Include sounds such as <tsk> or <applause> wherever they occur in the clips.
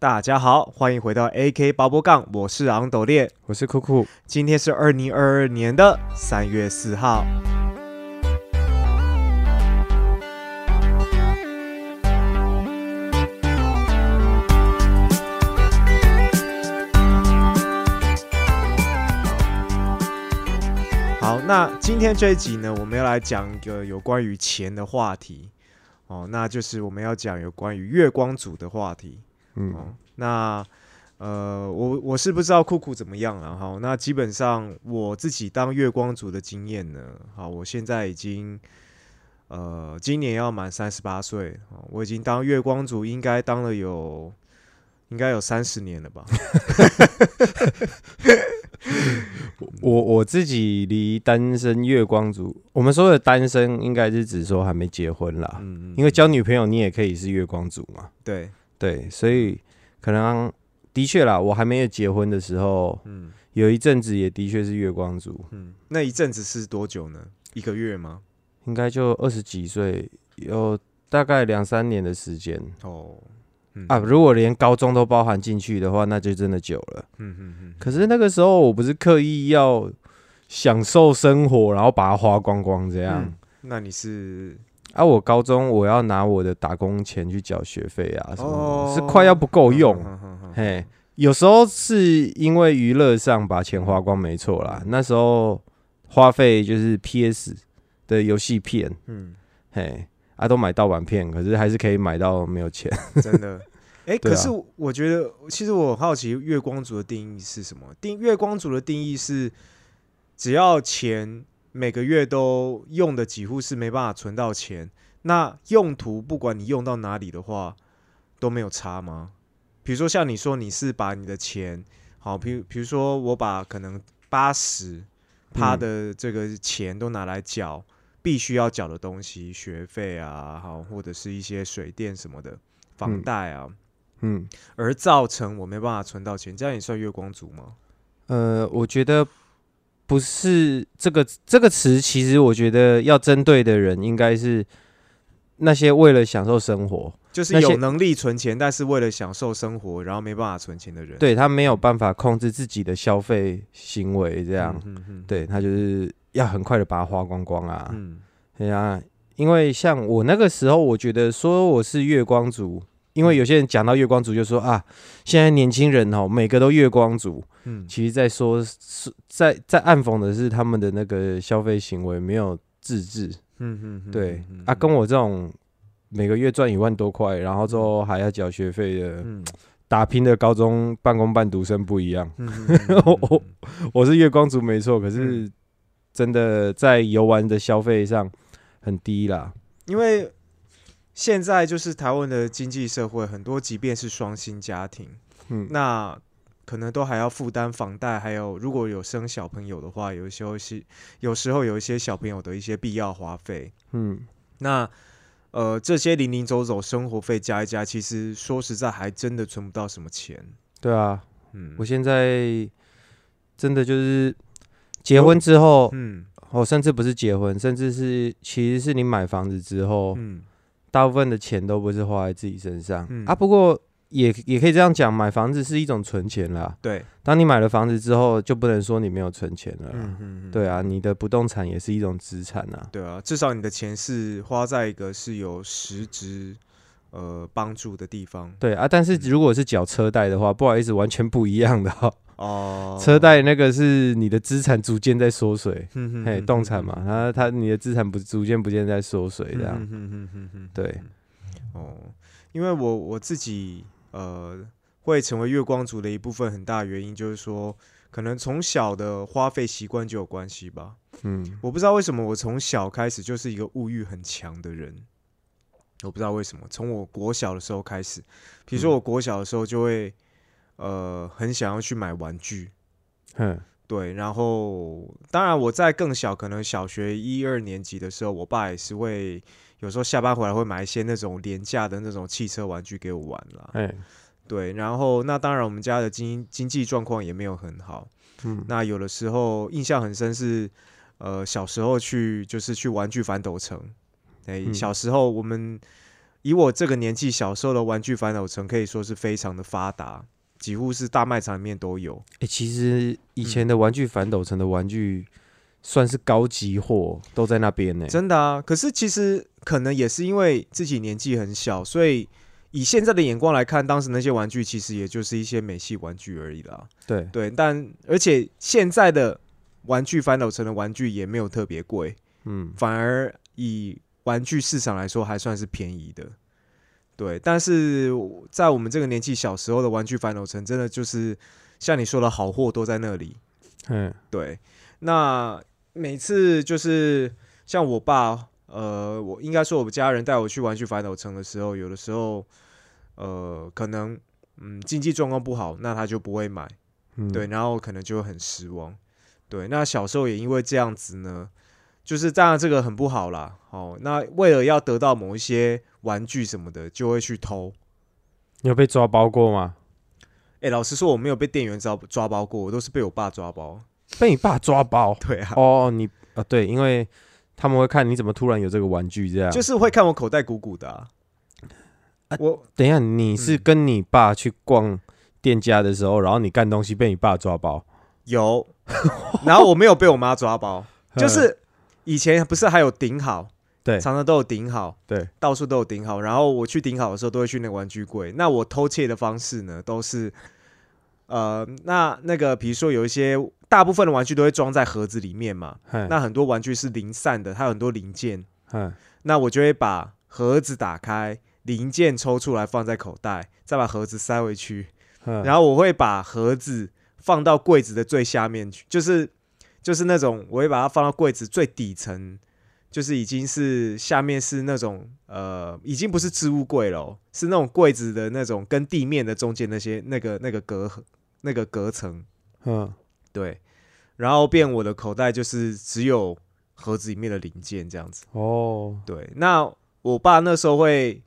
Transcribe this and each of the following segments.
大家好，欢迎回到 AK 八波杠，我是昂斗烈，我是酷酷。今天是二零二二年的三月四号。好，那今天这一集呢，我们要来讲一个有关于钱的话题哦，那就是我们要讲有关于月光族的话题。嗯，哦，那呃，我我是不知道酷酷怎么样了哈。那基本上我自己当月光族的经验呢，好，我现在已经呃今年要满三十八岁啊，我已经当月光族，应该当了有应该有三十年了吧。<laughs> 我我自己离单身月光族，我们说的单身应该是指说还没结婚啦，嗯嗯因为交女朋友你也可以是月光族嘛。对，对，所以可能的确啦，我还没有结婚的时候，嗯有一阵子也的确是月光族，嗯，那一阵子是多久呢？一个月吗？应该就二十几岁，有大概两三年的时间哦，嗯啊。如果连高中都包含进去的话，那就真的久了。嗯嗯嗯，可是那个时候我不是刻意要享受生活，然后把它花光光这样。嗯那你是啊，我高中我要拿我的打工钱去缴学费啊，什么是快要不够用。嘿，有时候是因为娱乐上把钱花光，没错啦。那时候花费就是 PS 的游戏片，嗯，嘿，啊都买盗版片，可是还是可以买到没有钱。<laughs> 真的。可是我觉得，其实我很好奇月光族的定义是什么？定月光族的定义是，只要钱每个月都用的几乎是没办法存到钱，那用途不管你用到哪里的话都没有差吗？比如说像你说你是把你的钱，好，比如比如说我把可能八十趴嗯的这个钱都拿来缴必须要缴的东西，学费啊，好，或者是一些水电什么的房嗯贷啊，嗯，而造成我没办法存到钱，这样也算月光族吗？呃，我觉得不是这个这个词，其实我觉得要针对的人应该是那些为了享受生活，就是有能力存钱，但是为了享受生活，然后没办法存钱的人。对他没有办法控制自己的消费行为，这这样，对他就是要很快的把它花光光啊。嗯对啊、因为像我那个时候，我觉得说我是月光族，因为有些人讲到月光族就说啊，现在年轻人哦，每个都月光族。嗯其实在说是在在暗讽的是他们的那个消费行为没有自制。嗯嗯嗯，对嗯啊，跟我这种每个月赚一万多块，然后之后还要缴学费的嗯打拼的高中半工半读生不一样。嗯嗯嗯 <laughs> 我我是月光族没错，可嗯是真的在游玩的消费上很低啦。因为现在就是台湾的经济社会，很多即便是双薪家庭，嗯，那可能都还要负担房贷，还有如果有生小朋友的话，有时候是有时候有一些小朋友的一些必要花费。嗯，那呃，这些零零走走生活费加一加，其实说实在还真的存不到什么钱。对啊，嗯。我现在真的就是结婚之后，嗯。哦，甚至不是结婚，甚至是其实是你买房子之后，嗯大部分的钱都不是花在自己身上、嗯啊。不过也也可以这样讲，买房子是一种存钱啦。对，当你买了房子之后，就不能说你没有存钱了啦。嗯嗯，对啊，你的不动产也是一种资产啊。对啊，至少你的钱是花在一个是有实质呃帮助的地方。对啊，但是如果是缴车贷的话，不好意思，完全不一样的、哦。哦，车贷那个是你的资产逐渐在缩水，嘿，嗯哼哼动产嘛，它它你的资产不逐渐不渐在缩水这样。嗯哼哼哼哼对，哦，因为我我自己呃会成为月光族的一部分，很大原因就是说，可能从小的花费习惯就有关系吧。嗯我不知道为什么我从小开始就是一个物欲很强的人，我不知道为什么，从我国小的时候开始，比如说嗯我国小的时候就会呃很想要去买玩具，哼，对，然后当然我在更小，可能小学一二年级的时候，我爸也是会有时候下班回来会买一些那种廉价的那种汽车玩具给我玩啦。哎，对，然后那当然我们家的经经济状况也没有很好，嗯。那有的时候印象很深是，呃，小时候去就是去玩具反斗城，哎、嗯。小时候我们以我这个年纪，小时候的玩具反斗城可以说是非常的发达，几乎是大卖场里面都有。哎、其实以前的玩具反斗城的玩具算是高级货，都在那边呢、真的啊，可是其实可能也是因为自己年纪很小，所以以现在的眼光来看，当时那些玩具其实也就是一些美系玩具而已啦。对，对，但而且现在的玩具反斗城的玩具也没有特别贵，嗯，反而以玩具市场来说还算是便宜的。对，但是在我们这个年纪小时候的玩具反斗城，真的就是像你说的好货都在那里。嗯，对，那每次就是像我爸，呃，我应该说我们家人带我去玩具反斗城的时候，有的时候，呃，可能嗯经济状况不好，那他就不会买，嗯对，，然后可能就会很失望。对，那小时候也因为这样子呢，就是当然这个很不好啦。哦，那为了要得到某一些玩具什么的，就会去偷。你有被抓包过吗？哎、老实说，我没有被店员抓抓包过，我都是被我爸抓包。被你爸抓包？<laughs> 对啊，哦，你啊，对，因为他们会看你怎么突然有这个玩具这样。就是会看我口袋鼓鼓的、啊。啊我等一下，你是嗯跟你爸去逛店家的时候，然后你干东西被你爸抓包，有，然后我没有被我妈抓包，<laughs> 就是以前不是还有顶好，对常常都有顶好，对，到处都有顶好。然后我去顶好的时候，都会去那个玩具柜。那我偷窃的方式呢，都是，呃，那那个比如说有一些大部分的玩具都会装在盒子里面嘛，那那很多玩具是零散的，它有很多零件，嗯那我就会把盒子打开，零件抽出来放在口袋，再把盒子塞回去。嗯，然后我会把盒子放到柜子的最下面去，就是就是那种我会把它放到柜子最底层，就是已经是下面是那种呃，已经不是置物柜了哦，是那种柜子的那种跟地面的中间那些那个那个隔那个隔层，嗯。对，然后变我的口袋就是只有盒子里面的零件这样子。哦，对，那我爸那时候会，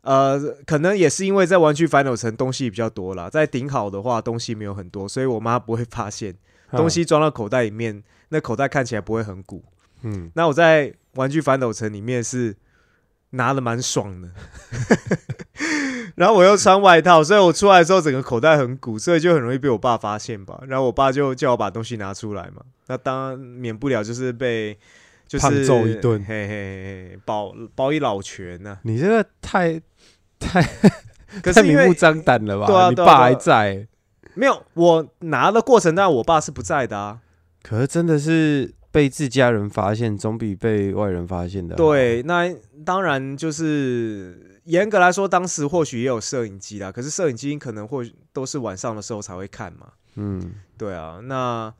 呃，可能也是因为在玩具反斗城东西比较多啦，在顶好的话东西没有很多，所以我妈不会发现嗯东西装到口袋里面，那口袋看起来不会很鼓。嗯，那我在玩具反斗城里面是拿的蛮爽的，<laughs> 然后我又穿外套，所以我出来之后整个口袋很鼓，所以就很容易被我爸发现吧。然后我爸就叫我把东西拿出来嘛，那当然免不了就是被就是揍一顿。嘿嘿嘿，包包一老拳呐、你这个太太可是太明目为张胆了吧？对啊你爸还在，没有我拿的过程，当然我爸是不在的啊。可是真的是被自家人发现，总比被外人发现的好。对，那当然就是严格来说，当时或许也有摄影机啦，可是摄影机可能或许都是晚上的时候才会看嘛。嗯，对啊，那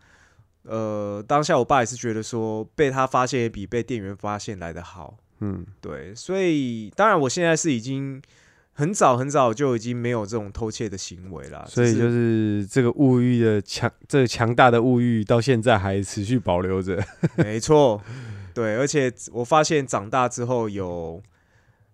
呃，当下我爸也是觉得说，被他发现也比被店员发现来的好。嗯对，所以当然我现在是已经很早很早就已经没有这种偷窃的行为了。所以就是这个物欲的强，这个强大的物欲到现在还持续保留着。<laughs> 没错，对，而且我发现长大之后有，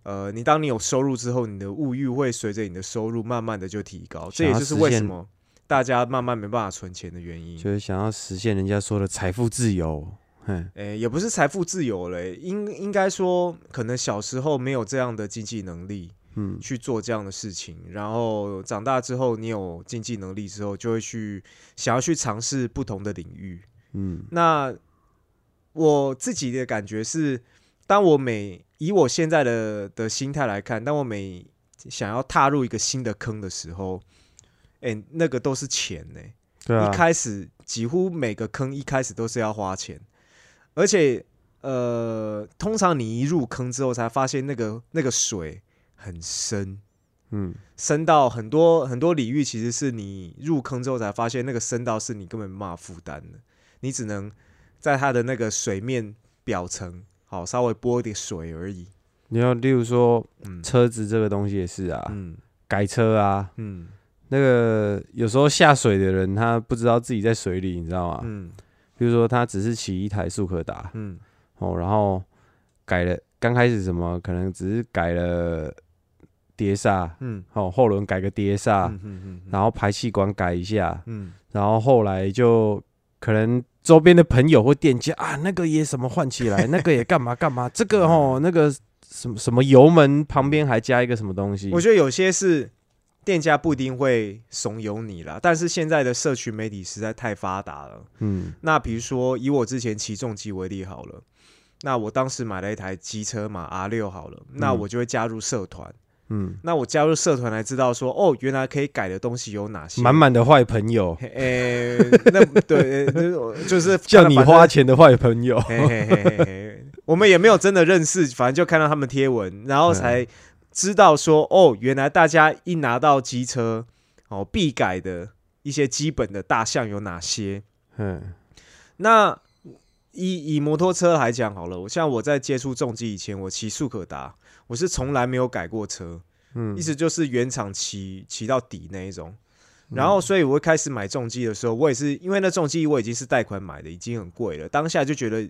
呃，你当你有收入之后，你的物欲会随着你的收入慢慢的就提高，这也就是为什么大家慢慢没办法存钱的原因。就是想要实现人家说的财富自由。嗯诶、也不是财富自由嘞，应应该说，可能小时候没有这样的经济能力嗯。去做这样的事情，然后长大之后，你有经济能力之后，就会去想要去尝试不同的领域。嗯。那我自己的感觉是，当我每以我现在的的心态来看，当我每想要踏入一个新的坑的时候，哎、那个都是钱呢、对啊。一，开始几乎每个坑一开始都是要花钱，而且呃，通常你一入坑之后，才发现那个那个水很深。嗯。深到很多很多领域，其实是你入坑之后才发现，那个深到是你根本没办法负担的，你只能在它的那个水面表层，好稍微拨一点水而已。你要例如说嗯。车子这个东西也是啊，嗯。改车啊，嗯。那个有时候下水的人他不知道自己在水里，你知道吗？嗯。比如说他只是骑一台速可达嗯。哦，然后改了，刚开始什么可能只是改了碟刹，嗯。哦，后轮改个碟刹，嗯嗯然后排气管改一下，嗯。然后后来就可能周边的朋友或店家啊，那个也什么换起来，<laughs> 那个也干嘛干嘛，这个哦那个什么什么油门旁边还加一个什么东西。我，觉得有些是店家不一定会怂恿你啦，但是现在的社群媒体实在太发达了。嗯。那比如说以我之前骑重机为例好了，那我当时买了一台机车嘛 R 六好了，那嗯。我就会加入社团。嗯，那我加入社团才知道说，哦，原来可以改的东西有哪些。满满的坏朋友，嘿，诶、那对，呃就是 <laughs> 叫你花钱的坏朋友，嘿嘿嘿嘿嘿，我们也没有真的认识，反正就看到他们贴文，然后才知道说，哦，原来大家一拿到机车，哦，必改的一些基本的大项有哪些。嗯。那以以摩托车来讲好了，我像我在接触重机以前，我骑速可达，我是从来没有改过车，嗯意思就是原厂骑骑到底那一种。然后，所以我会开始买重机的时候，我也是因为那重机我已经是贷款买的，已经很贵了。当下就觉得，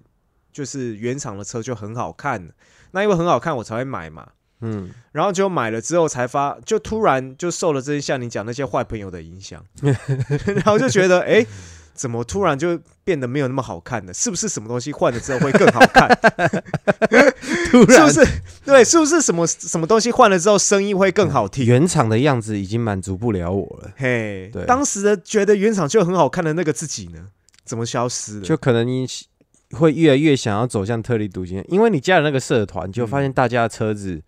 就是原厂的车就很好看，那因为很好看，我才会买嘛。嗯，然后就买了之后才发，就突然就受了这些像你讲那些坏朋友的影响，<laughs> 然后就觉得，哎、怎么突然就变得没有那么好看了？是不是什么东西换了之后会更好看？<laughs> 突是不是？对，是不是什么什么东西换了之后声音会更好听？原厂的样子已经满足不了我了，嘿对，当时的觉得原厂就很好看的那个自己呢，怎么消失了？就可能你会越来越想要走向特立独行，因为你加了那个社团，就发现大家的车子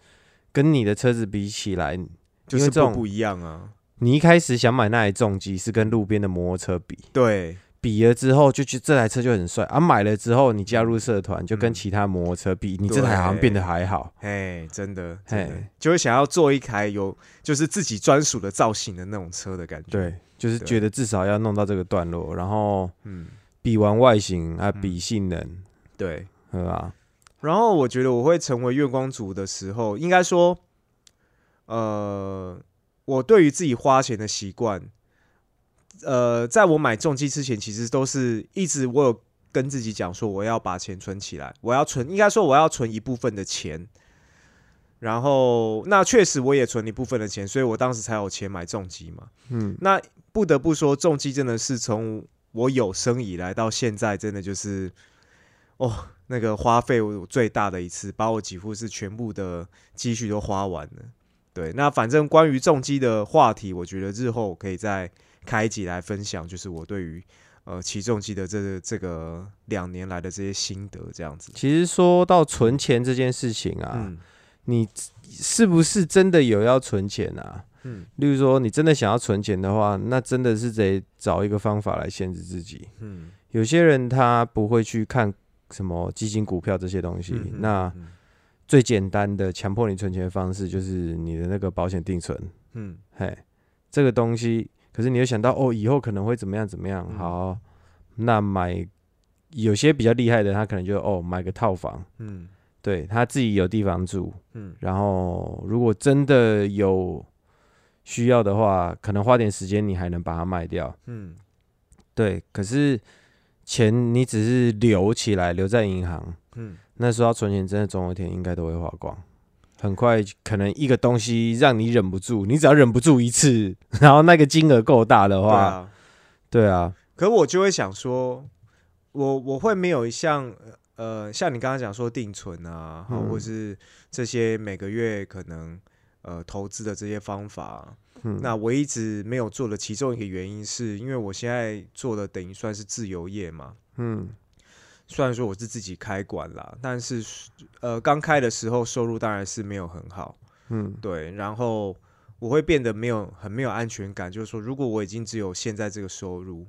跟你的车子比起来，就是不不一样啊。你一开始想买那台重机是跟路边的摩托车比，对，比了之后就觉得这台车就很帅，啊，买了之后你加入社团就跟嗯。其他摩托车比，你这台好像变得还好，哎，真的，真的嘿，就会想要做一台有就是自己专属的造型的那种车的感觉。，对，就是对觉得至少要弄到这个段落，然后嗯，比完外形啊，嗯。比性能，对。对吧？然后我觉得我会成为月光族的时候，应该说，呃，我对于自己花钱的习惯，呃，在我买重机之前，其实都是一直我有跟自己讲说，我要把钱存起来，我要存，应该说我要存一部分的钱。然后，那确实我也存了一部分的钱，所以我当时才有钱买重机嘛。嗯，那不得不说，重机真的是从我有生以来到现在，真的就是哦，那个花费我最大的一次，把我几乎是全部的积蓄都花完了。对，那反正关于重机的话题，我觉得日后可以再开一集来分享，就是我对于呃起重机的这个这个两年来的这些心得，这样子。其实说到存钱这件事情啊，嗯你是不是真的有要存钱啊？嗯例如说，你真的想要存钱的话，那真的是得找一个方法来限制自己。嗯，有些人他不会去看什么基金、股票这些东西，嗯那嗯最简单的强迫你存钱的方式就是你的那个保险定存。嗯。嘿，这个东西，可是你又想到哦，以后可能会怎么样怎么样？嗯。好，那买有些比较厉害的，他可能就哦买个套房，嗯。对他自己有地方住，嗯。然后如果真的有需要的话，可能花点时间你还能把它卖掉。嗯。对，可是钱你只是留起来，留在银行，嗯那时候要存钱，真的总有一天应该都会花光。很快，可能一个东西让你忍不住，你只要忍不住一次，<laughs> 然后那个金额够大的话，对啊。对啊，可我就会想说，我我会没有像呃像你刚刚讲说定存啊，或是这些每个月可能呃投资的这些方法，嗯，那我一直没有做的其中一个原因是因为我现在做的等于算是自由业嘛。嗯虽然说我是自己开馆啦，但是呃刚开的时候收入当然是没有很好，嗯对，然后我会变得没有很没有安全感，就是说，如果我已经只有现在这个收入，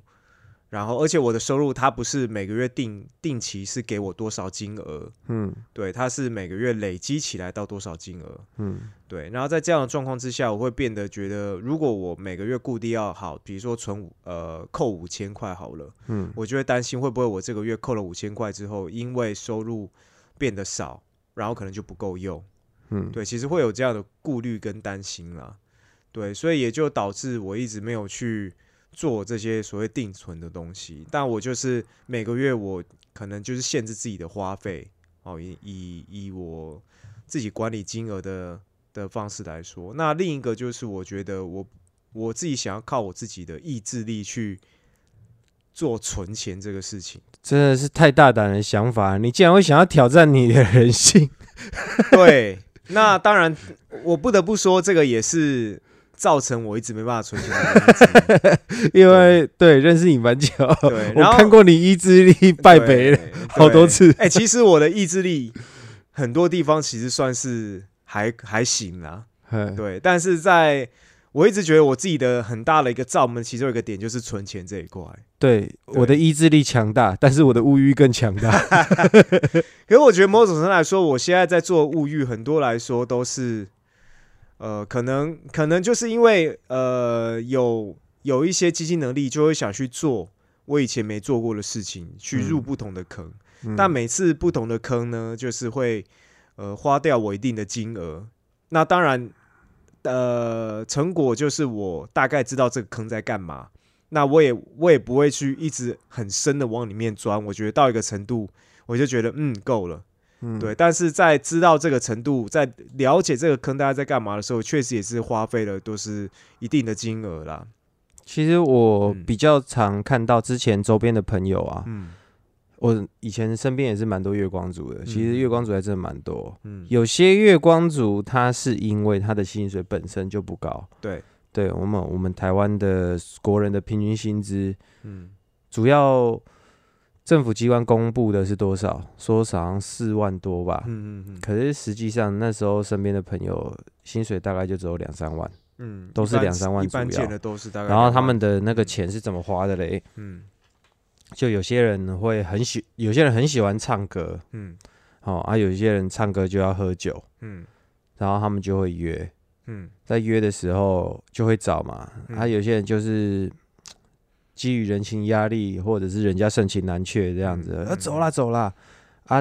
然后而且我的收入它不是每个月定定期是给我多少金额，嗯。对，它是每个月累积起来到多少金额，嗯。对，然后在这样的状况之下，我会变得觉得，如果我每个月固定要好，比如说存五呃扣五千块好了，嗯。我就会担心会不会我这个月扣了五千块之后，因为收入变得少，然后可能就不够用。嗯，对，其实会有这样的顾虑跟担心啦。对，所以也就导致我一直没有去做这些所谓定存的东西。但我就是每个月我可能就是限制自己的花费，哦，以以以我自己管理金额的的方式来说。那另一个就是我觉得我我自己想要靠我自己的意志力去做存钱这个事情。真的是太大胆的想法，你竟然会想要挑战你的人性。<laughs> 对，那当然，我不得不说，这个也是造成我一直没办法存钱的 <laughs> 因为对认识你蛮久，对，我看过你意志力败北了好多。次。对哎、其实我的意志力很多地方其实算是还还行啦，嗯对，但是在我一直觉得我自己的很大的一个罩门，其中有一个点就是存钱这一块。对，我的意志力强大，但是我的物欲更强大。<laughs> 可是我觉得某种程度来说，我现在在做物欲，很多来说都是，呃，可能可能就是因为呃有有一些基金能力，就会想去做我以前没做过的事情，去入嗯不同的坑。嗯但每次不同的坑呢，就是会呃花掉我一定的金额。那当然，呃，成果就是我大概知道这个坑在干嘛。那我也我也不会去一直很深的往里面钻。我觉得到一个程度，我就觉得嗯够了。嗯对，但是在知道这个程度，在了解这个坑大家在干嘛的时候，确实也是花费了都是一定的金额啦。其实我嗯比较常看到之前周边的朋友啊，嗯我以前身边也是蛮多月光族的。其实嗯月光族还真的蛮多，嗯，有些月光族他是因为他的薪水本身就不高。对，对我们我们台湾的国人的平均薪资，嗯主要政府机关公布的是多少？说好像四万多吧。嗯嗯可是实际上那时候身边的朋友薪水大概就只有两三万，嗯，都是两三万一般左右见的都是大概然万。后他们的那个钱是怎么花的嘞？嗯就有些人会很喜，有些人很喜欢唱歌，嗯哦啊，有些人唱歌就要喝酒，嗯然后他们就会约，嗯在约的时候就会找嘛，嗯啊，有些人就是基于人情压力，或者是人家盛情难却这样子，嗯啊，走啦走啦，啊，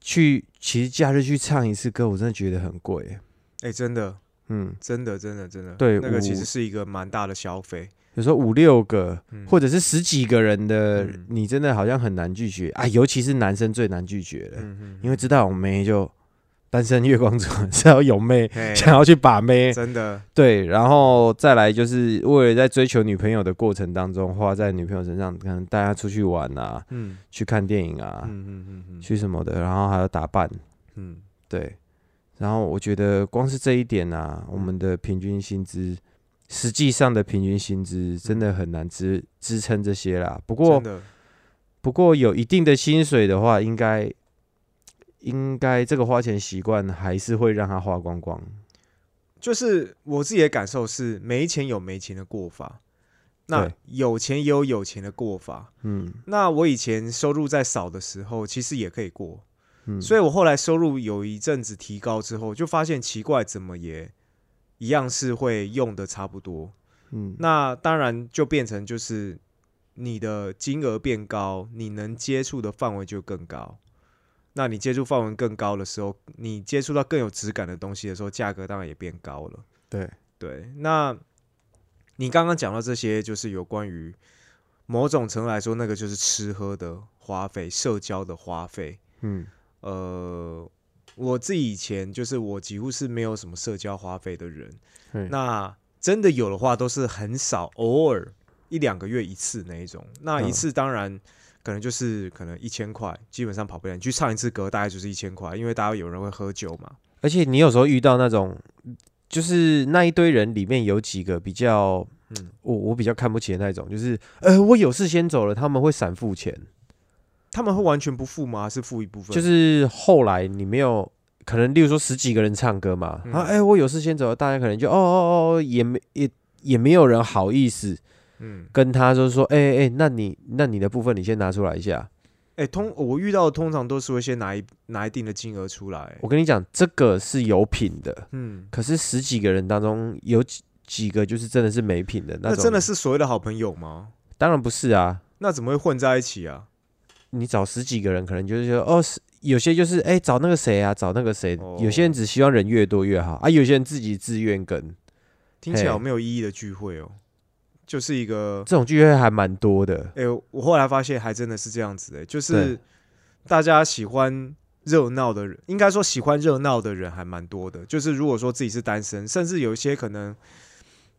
去其实假日去唱一次歌，我真的觉得很贵，哎、真的。嗯，真的真的真的，对那个其我实是一个蛮大的消费。有时候五六个嗯。或者是十几个人的，嗯。你真的好像很难拒绝。啊，尤其是男生最难拒绝了，因为知道我妹就单身月光族，<laughs> 是要有妹想要去把妹，真的，对，然后再来就是为了在追求女朋友的过程当中，花在女朋友身上，可能带她出去玩啊，嗯。去看电影啊，嗯嗯嗯嗯。去什么的，然后还有打扮，嗯，对。然后我觉得光是这一点啊，我们的平均薪资，实际上的平均薪资真的很难支支撑这些啦。不过不过有一定的薪水的话，应该应该这个花钱习惯还是会让他花光光。就是我自己的感受是，没钱有没钱的过法，那有钱也有有钱的过法。嗯那我以前收入在少的时候，其实也可以过，嗯，所以我后来收入有一阵子提高之后，就发现奇怪，怎么也一样是会用的差不多。嗯那当然就变成就是你的金额变高，你能接触的范围就更高。那你接触范围更高的时候，你接触到更有质感的东西的时候，价格当然也变高了。对，对，那你刚刚讲到这些，就是有关于某种程度来说，那个就是吃喝的花费、社交的花费。嗯呃，我自己以前就是我几乎是没有什么社交花费的人，那真的有的话都是很少，偶尔一两个月一次那一种。那一嗯次当然可能就是可能一千块，基本上跑不了。你去唱一次歌大概就是一千块，因为大家有人会喝酒嘛。而且你有时候遇到那种，就是那一堆人里面有几个比较，嗯，我我比较看不起的那种，就是呃，我有事先走了，他们会闪付钱，他们会完全不付吗？是付一部分？就是后来你没有。可能，例如说十几个人唱歌嘛，嗯啊，哎、我有事先走了，大家可能就哦哦哦，也没也也没有人好意思嗯，跟他说说，哎、哎、哎那你那你的部分你先拿出来一下。哎、通我遇到的通常都是会先拿一拿一定的金额出来。我跟你讲，这个是有品的，嗯，可是十几个人当中有几几个就是真的是没品的那种，那真的是所谓的好朋友吗？当然不是啊，那怎么会混在一起啊？你找十几个人，可能就是说，哦，是有些就是哎、找那个谁啊，找那个谁，哦。有些人只希望人越多越好啊，有些人自己自愿跟，听起来嘿。好没有意义的聚会哦，就是一个这种聚会还蛮多的。哎、我后来发现还真的是这样子哎、就是大家喜欢热闹的人，应该说喜欢热闹的人还蛮多的。就是如果说自己是单身，甚至有一些可能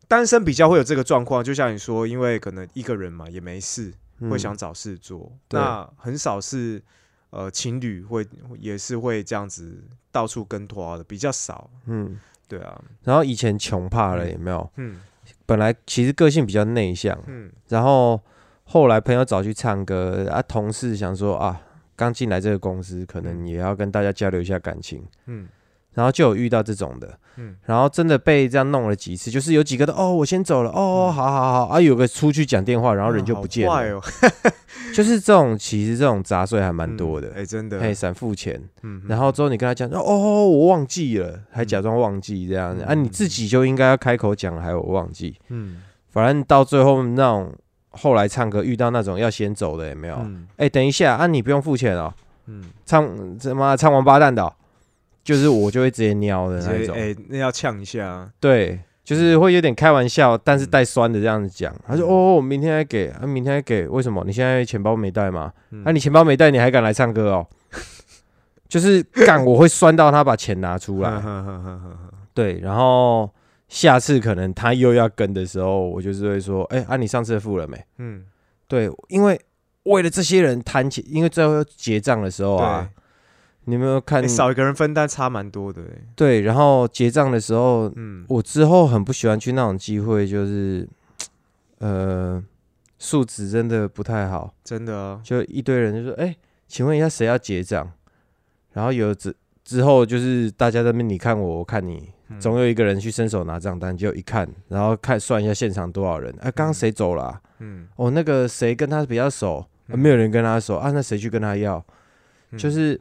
单身比较会有这个状况，就像你说，因为可能一个人嘛也没事，嗯会想找事做，对那很少是呃情侣会也是会这样子到处跟团的，比较少。嗯，对啊，然后以前穷怕了嗯有没有？嗯本来其实个性比较内向，嗯。然后后来朋友找去唱歌啊，同事想说啊，刚进来这个公司，可能嗯。也要跟大家交流一下感情，嗯然后就有遇到这种的，嗯。然后真的被这样弄了几次，就是有几个都哦，我先走了，哦，嗯。好好好啊，有个出去讲电话，然后人就不见了，<laughs> 就是这种其实这种杂碎还蛮多的，哎、真的，哎，闪付钱，嗯，然后之后你跟他讲，哦，我忘记了，还假装忘记这样子、嗯啊，你自己就应该要开口讲，还有我忘记，嗯。反正到最后那种后来唱歌遇到那种要先走的有没有？哎、嗯等一下啊，你不用付钱哦，嗯，唱他妈唱王八蛋的哦、就是我就会直接尿的那一种，接哎、那要呛一下啊，对，就是会有点开玩笑，但是带酸的这样子讲。他说：“嗯哦，我明天还给，啊，明天还给，为什么？你现在钱包没带吗？那啊，你钱包没带，你还敢来唱歌哦？<laughs> 就是干，我会酸到他把钱拿出来。<laughs> 对，然后下次可能他又要跟的时候，我就是会说：，哎、啊，你上次付了没？嗯，对，因为为了这些人谈钱，因为最后要结账的时候对，啊，你有没有看？哎？少一个人分担差蛮多的、哎对，然后结账的时候，嗯。我之后很不喜欢去那种机会，就是 <tsk> 呃，素质真的不太好，真的啊，就一堆人就说：“哎、请问一下谁要结账？”然后有之之后就是大家在那边你看我，我看你，嗯。总有一个人去伸手拿账单，就一看，然后看算一下现场多少人，哎、刚刚谁走了啊、嗯，哦，那个谁跟他比较熟，没有人跟他熟啊，那谁去跟他要？嗯。就是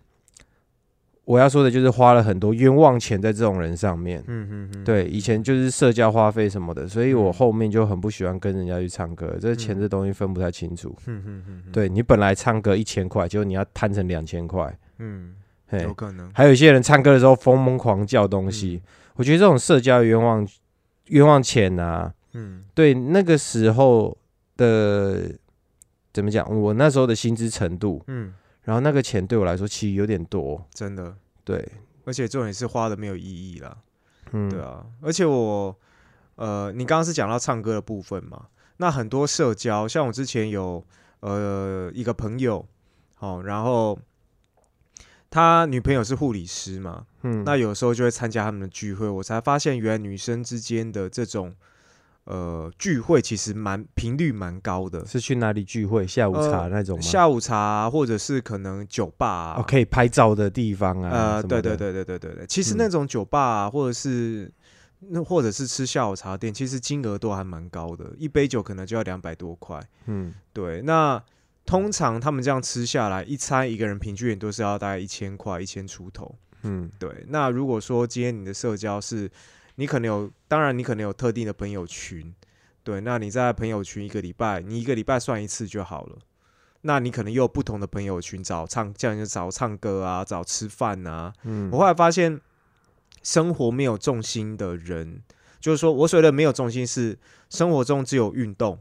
我要说的，就是花了很多冤枉钱在这种人上面。嗯嗯嗯，对，以前就是社交花费什么的，所以我嗯。后面就很不喜欢跟人家去唱歌，这钱嗯这东西分不太清楚。嗯嗯嗯，对你本来唱歌一千块，结果你要摊成两千块，嗯，有，可能，还有一些人唱歌的时候疯疯狂叫东西，嗯。我觉得这种社交冤枉冤枉钱啊，嗯。对那个时候的怎么讲，我那时候的薪资程度，嗯，然后那个钱对我来说其实有点多，真的，对，而且重点是花的没有意义啦，嗯，对啊，而且我，呃，你刚刚是讲到唱歌的部分嘛，那很多社交，像我之前有呃一个朋友，好、然后他女朋友是护理师嘛，嗯，那有时候就会参加他们的聚会，我才发现原来女生之间的这种呃聚会其实蛮频率蛮高的，是去哪里聚会？下午茶呃那种吗？下午茶啊、或者是可能酒吧、啊，哦，可以拍照的地方啊，对对对对对对对，其实嗯那种酒吧、啊、或者是那或者是吃下午茶店，其实金额都还蛮高的，一杯酒可能就要两百多块。嗯，对，那通常他们这样吃下来，一餐一个人平均也都是要大概一千块，一千出头。嗯对，那如果说今天你的社交是，你可能有，当然你可能有特定的朋友群，对，那你在朋友群一个礼拜，你一个礼拜算一次就好了。那你可能又有不同的朋友群找唱，这样就找唱歌啊，找吃饭啊，嗯。我后来发现，生活没有重心的人，就是说我所谓的没有重心是生活中只有运动。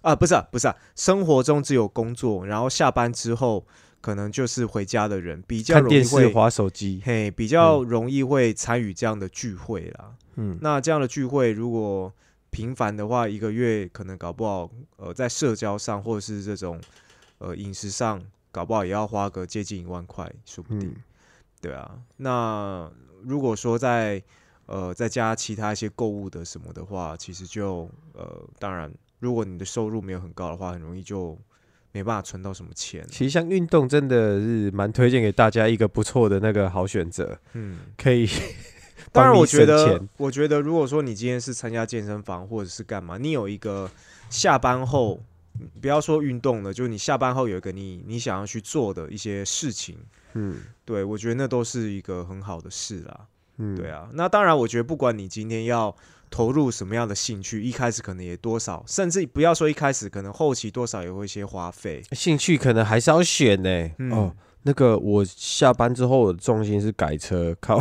啊，不是啊，不是啊，生活中只有工作，然后下班之后可能就是回家的人，比较容易会划手机，嘿，比较容易会参与这样的聚会啦。嗯，那这样的聚会如果频繁的话，一个月可能搞不好，呃，在社交上或者是这种呃饮食上，搞不好也要花个接近一万块，说不定。嗯对啊，那如果说在呃再加其他一些购物的什么的话，其实就呃，当然，如果你的收入没有很高的话，很容易就没办法存到什么钱。其实像运动真的是蛮推荐给大家一个不错的那个好选择，嗯，可以 <laughs> 当然，我觉得，我觉得如果说你今天是参加健身房或者是干嘛，你有一个下班后，不要说运动了，就你下班后有一个你你想要去做的一些事情，嗯。对我觉得那都是一个很好的事啦。嗯，对啊，那当然，我觉得不管你今天要投入什么样的兴趣，一开始可能也多少，甚至不要说一开始，可能后期多少也会一些花费。兴趣可能还是要选呢、嗯哦。那个我下班之后，我的重心是改车，靠，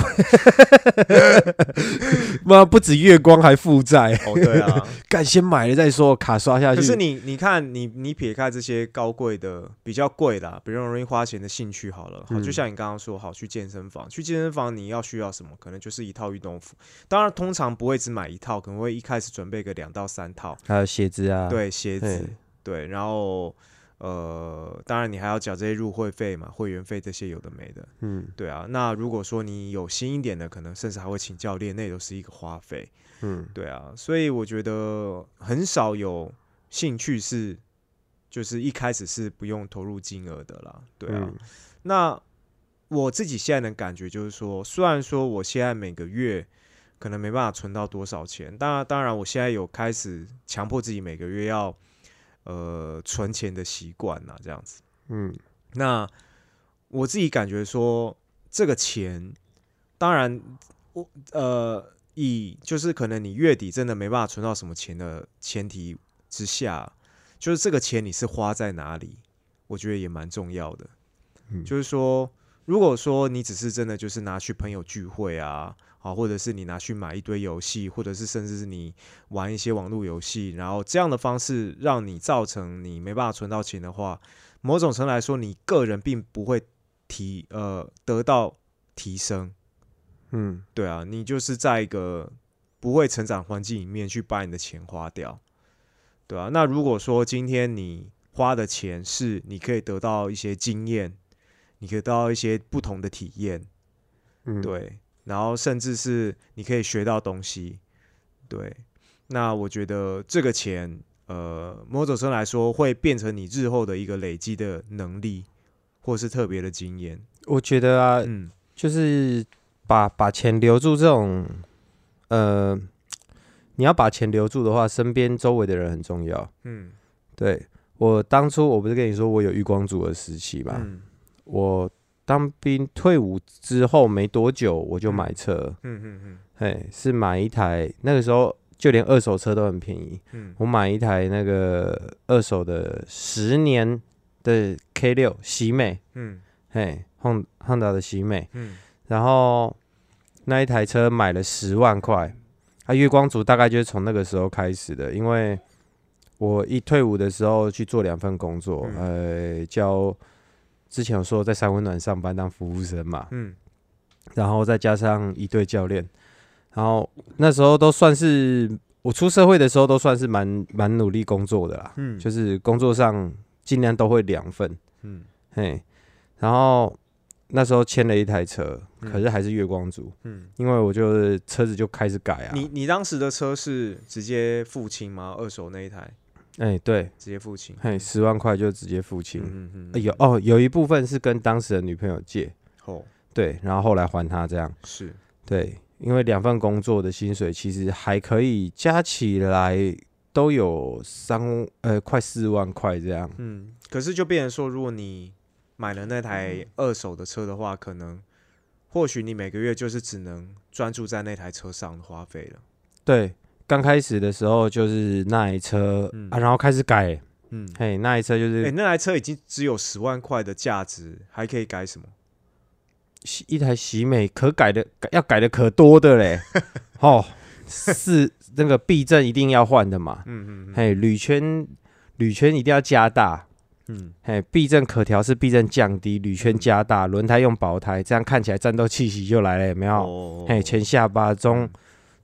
<laughs> 妈不止月光还负债，哦，对啊，<laughs> 干先买了再说，卡刷下去。可是你你看，你你撇开这些高贵的、比较贵的、啊比较容易花钱的兴趣好了，好，嗯就像你刚刚说，好去健身房，去健身房你要需要什么？可能就是一套运动服，当然通常不会只买一套，可能会一开始准备个两到三套，还有鞋子啊，对，鞋子嘿，对，然后呃，当然你还要缴这些入会费嘛，会员费这些有的没的，嗯对啊。那如果说你有新一点的，可能甚至还会请教练，那也都是一个花费，嗯对啊。所以我觉得很少有兴趣是，就是一开始是不用投入金额的啦，对啊。嗯那我自己现在的感觉就是说，虽然说我现在每个月可能没办法存到多少钱，当然，当然我现在有开始强迫自己每个月要呃存钱的习惯呐，这样子。嗯那我自己感觉说，这个钱，当然我呃以就是可能你月底真的没办法存到什么钱的前提之下，就是这个钱你是花在哪里，我觉得也蛮重要的。嗯就是说，如果说你只是真的就是拿去朋友聚会啊，好，或者是你拿去买一堆游戏，或者是甚至是你玩一些网络游戏，然后这样的方式让你造成你没办法存到钱的话，某种程度来说，你个人并不会提呃得到提升。嗯对啊，你就是在一个不会成长环境里面去把你的钱花掉，对啊。那如果说今天你花的钱是你可以得到一些经验，你可以得到一些不同的体验，嗯，对，然后甚至是你可以学到东西，对。那我觉得这个钱，呃，某种程度来说会变成你日后的一个累积的能力，或是特别的经验。我觉得啊，嗯就是把把钱留住这种，呃，你要把钱留住的话，身边周围的人很重要。嗯对我当初我不是跟你说我有月光族的时期嘛，嗯我当兵退伍之后没多久我就买车，嗯嗯嗯。嘿，是买一台那个时候就连二手车都很便宜，嗯。我买一台那个二手的十年的 K 六喜美，嗯。嘿汉汉达的喜美，嗯。然后那一台车买了十万块，啊，月光族大概就是从那个时候开始的，因为我一退伍的时候去做两份工作，呃，教之前有说在三温暖上班当服务生嘛，嗯然后再加上一队教练，然后那时候都算是我出社会的时候都算是蛮蛮努力工作的啦，嗯，就是工作上尽量都会两份，嗯嘿，然后那时候签了一台车，嗯可是还是月光族，嗯。因为我就是车子就开始改啊。你你当时的车是直接付清吗？二手那一台哎、对，直接付清？嘿，十万块就直接付清。嗯嗯呃有哦，有一部分是跟当时的女朋友借，哦，对，然后后来还他这样，是，对，因为两份工作的薪水其实还可以加起来都有三呃快四万块这样。嗯，可是就变成说，如果你买了那台二手的车的话，可能或许你每个月就是只能专注在那台车上的花费了。对，刚开始的时候就是那一车、嗯啊，然后开始改，嗯，嘿，那一车就是哎、那台车已经只有十万块的价值，还可以改什么？喜一台喜美可改的，改要改的可多的嘞。<laughs> 哦，是那个避震一定要换的嘛。嗯嗯嗯嘿，铝圈铝圈一定要加大。嗯嘿，避震可调是避震降低，铝圈加大，轮胎用薄胎，这样看起来战斗气息就来了，有没有？哦嘿，前下巴中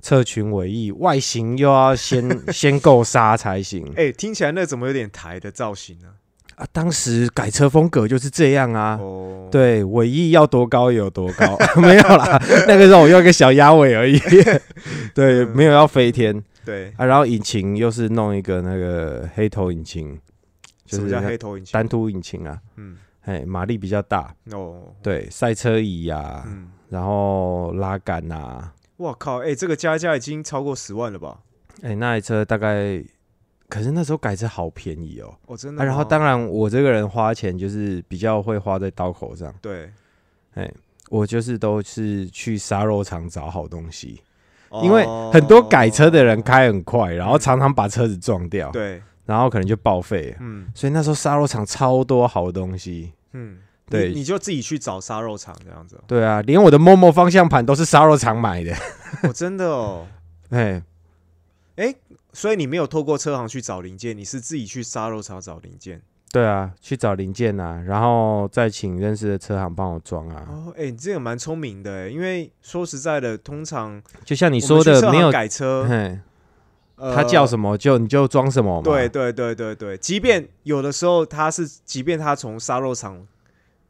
侧裙尾翼，外形又要先 <laughs> 先够杀才行。哎、听起来那怎么有点台的造型呢、啊！当时改车风格就是这样啊。哦，，对，尾翼要多高有多高，<laughs> 没有啦，那个时候我用一个小鸭尾而已，<laughs> 对，嗯。没有要飞天。对，啊。然后引擎又是弄一个那个黑头引擎，就什么叫是黑头引擎？单凸引擎啊，嗯，哎，马力比较大，哦，对，赛车椅呀、嗯，然后拉杆呐、哇靠，哎、这个加价已经超过十万了吧？哎，那台车大概，可是那时候改车好便宜哦。哦，真的啊，然后当然我这个人花钱就是比较会花在刀口上，对，哎，我就是都是去杀肉场找好东西。因为哦很多改车的人开很快，然后常常把车子撞掉，对，然后可能就报废了。嗯所以那时候杀肉场超多好东西。嗯，对你你就自己去找杀肉厂这样子哦、对啊，连我的 Momo 方向盘都是杀肉厂买的。哦，真的哦，<laughs> 哎，所以你没有透过车行去找零件，你是自己去杀肉厂找零件。对啊，去找零件啊，然后再请认识的车行帮我装啊。哦，哎、你这个蛮聪明的哎，因为说实在的，通常就像你你说的，没有，改车，嘿，呃他叫什么就你就装什么嘛。对对对对对，即便有的时候他是，即便他从沙肉厂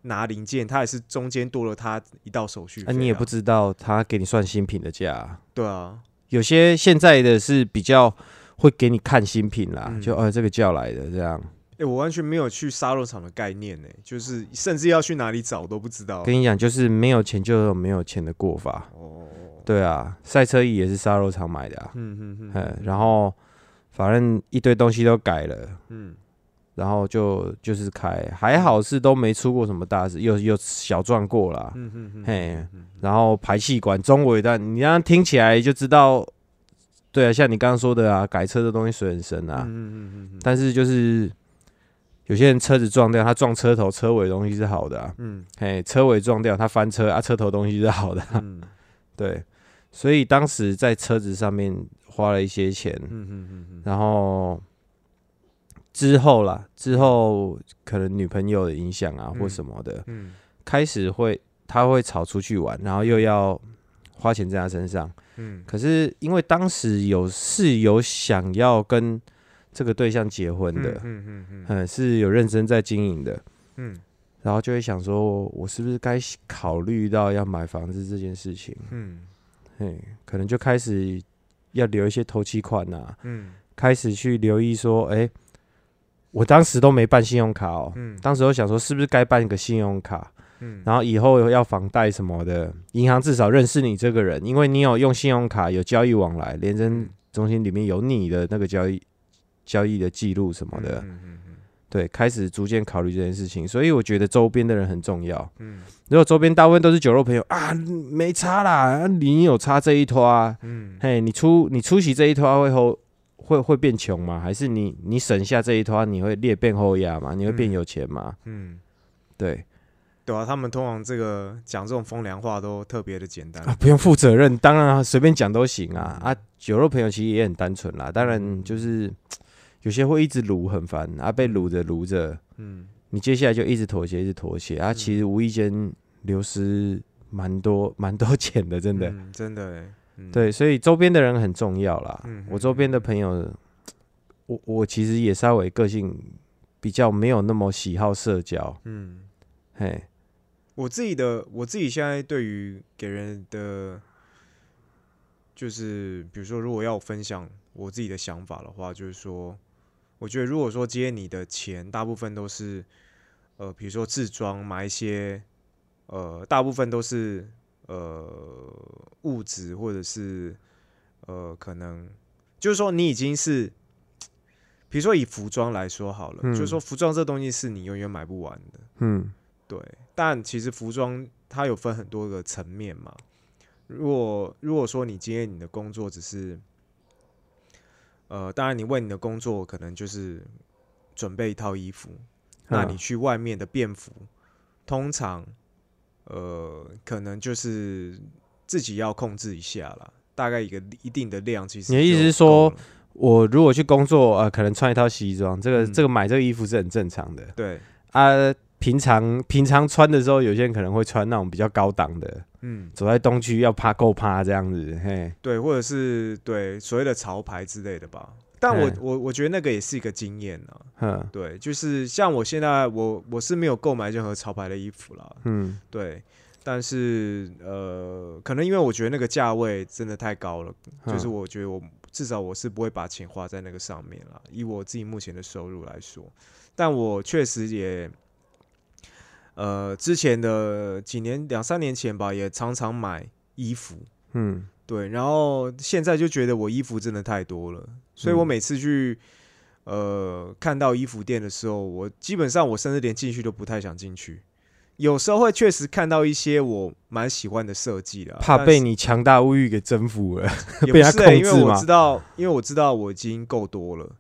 拿零件，他也是中间多了他一道手续费、那、啊。你也不知道他给你算新品的价啊、对啊，有些现在的是比较会给你看新品啦，嗯就呃这个叫来的这样。哎、我完全没有去沙肉厂的概念呢、就是甚至要去哪里找都不知道。跟你讲，就是没有钱就有没有钱的过法。哦，对啊，赛车椅也是沙肉厂买的啊，嗯嗯嗯嗯，然后反正一堆东西都改了。嗯然后就就是开，还好是都没出过什么大事，又又小撞过啦。嗯嗯嗯，嘿嗯然后排气管中尾段，你这样听起来就知道，对啊，像你刚刚说的啊，改车的东西水很深啊。嗯嗯嗯嗯但是就是有些人车子撞掉，他撞车头车尾的东西是好的啊，嗯嘿，车尾撞掉他翻车啊，车头东西是好的啊、<laughs> 嗯对，所以当时在车子上面花了一些钱，嗯嗯嗯然后之后啦，之后可能女朋友的影响啊嗯。或什么的，嗯。开始会他会吵出去玩，然后又要花钱在他身上。嗯。可是因为当时有是有想要跟这个对象结婚的，嗯嗯嗯嗯，是有认真在经营的，嗯。然后就会想说，我是不是该考虑到要买房子这件事情？嗯。嘿，可能就开始要留一些头期款呐、嗯。开始去留意说，哎、我当时都没办信用卡哦，嗯。当时我想说，是不是该办一个信用卡？嗯，然后以后要房贷什么的，银行至少认识你这个人，因为你有用信用卡有交易往来，联征中心里面有你的那个交易交易的记录什么的，嗯嗯对，开始逐渐考虑这件事情，所以我觉得周边的人很重要。嗯。如果周边大部分都是酒肉朋友啊，没差啦，你有差这一拖啊，嗯。嘿，你出你出席这一拖会后会会变穷吗？还是你你省下这一拖你会裂变后压吗？你会变嗯有钱吗？嗯，对对啊，他们通常这个讲这种风凉话都特别的简单啊，。不用负责任，当然啊随便讲都行啊啊，酒肉朋友其实也很单纯啦，当然嗯就是有些会一直撸很烦啊，被撸着撸着，嗯你接下来就一直妥协，一直妥协啊，其实无意间流失蛮多蛮多钱的，真的。嗯真的欸，嗯对，所以周边的人很重要啦。嗯我周边的朋友，我我其实也稍微个性比较没有那么喜好社交，嗯。嘿，我自己的我自己现在对于给人的，就是比如说，如果要分享我自己的想法的话，就是说，我觉得如果说今天你的钱大部分都是，呃，比如说自装买一些，呃，大部分都是呃物质或者是呃可能，就是说你已经是。比如说以服装来说好了，嗯就是说服装这东西是你永远买不完的，嗯对，但其实服装它有分很多个层面嘛。如果如果说你今天你的工作只是，呃，当然你为你的工作可能就是准备一套衣服，那嗯你去外面的便服，通常呃可能就是自己要控制一下啦，大概一个一定的量，其实你的意思是说我如果去工作，呃，可能穿一套西装，这个、嗯这个买这个衣服是很正常的对，啊。平常平常穿的时候，有些人可能会穿那种比较高档的，嗯，走在东区要趴够趴这样子，嘿，对，或者是对所谓的潮牌之类的吧。但我嗯。我我觉得那个也是一个经验啊，哼，对，就是像我现在我我是没有购买任何潮牌的衣服啦，嗯。对，但是呃，可能因为我觉得那个价位真的太高了，就是我觉得我至少我是不会把钱花在那个上面啦，以我自己目前的收入来说，但我确实也。呃，之前的几年两三年前吧，也常常买衣服，嗯对，然后现在就觉得我衣服真的太多了，所以我嗯每次去呃看到衣服店的时候，我基本上我甚至连进去都不太想进去。有时候会确实看到一些我蛮喜欢的设计的，怕被你强大物欲给征服了，也 <laughs> 被他不是欸因为我知道，因为我知道我已经够多了，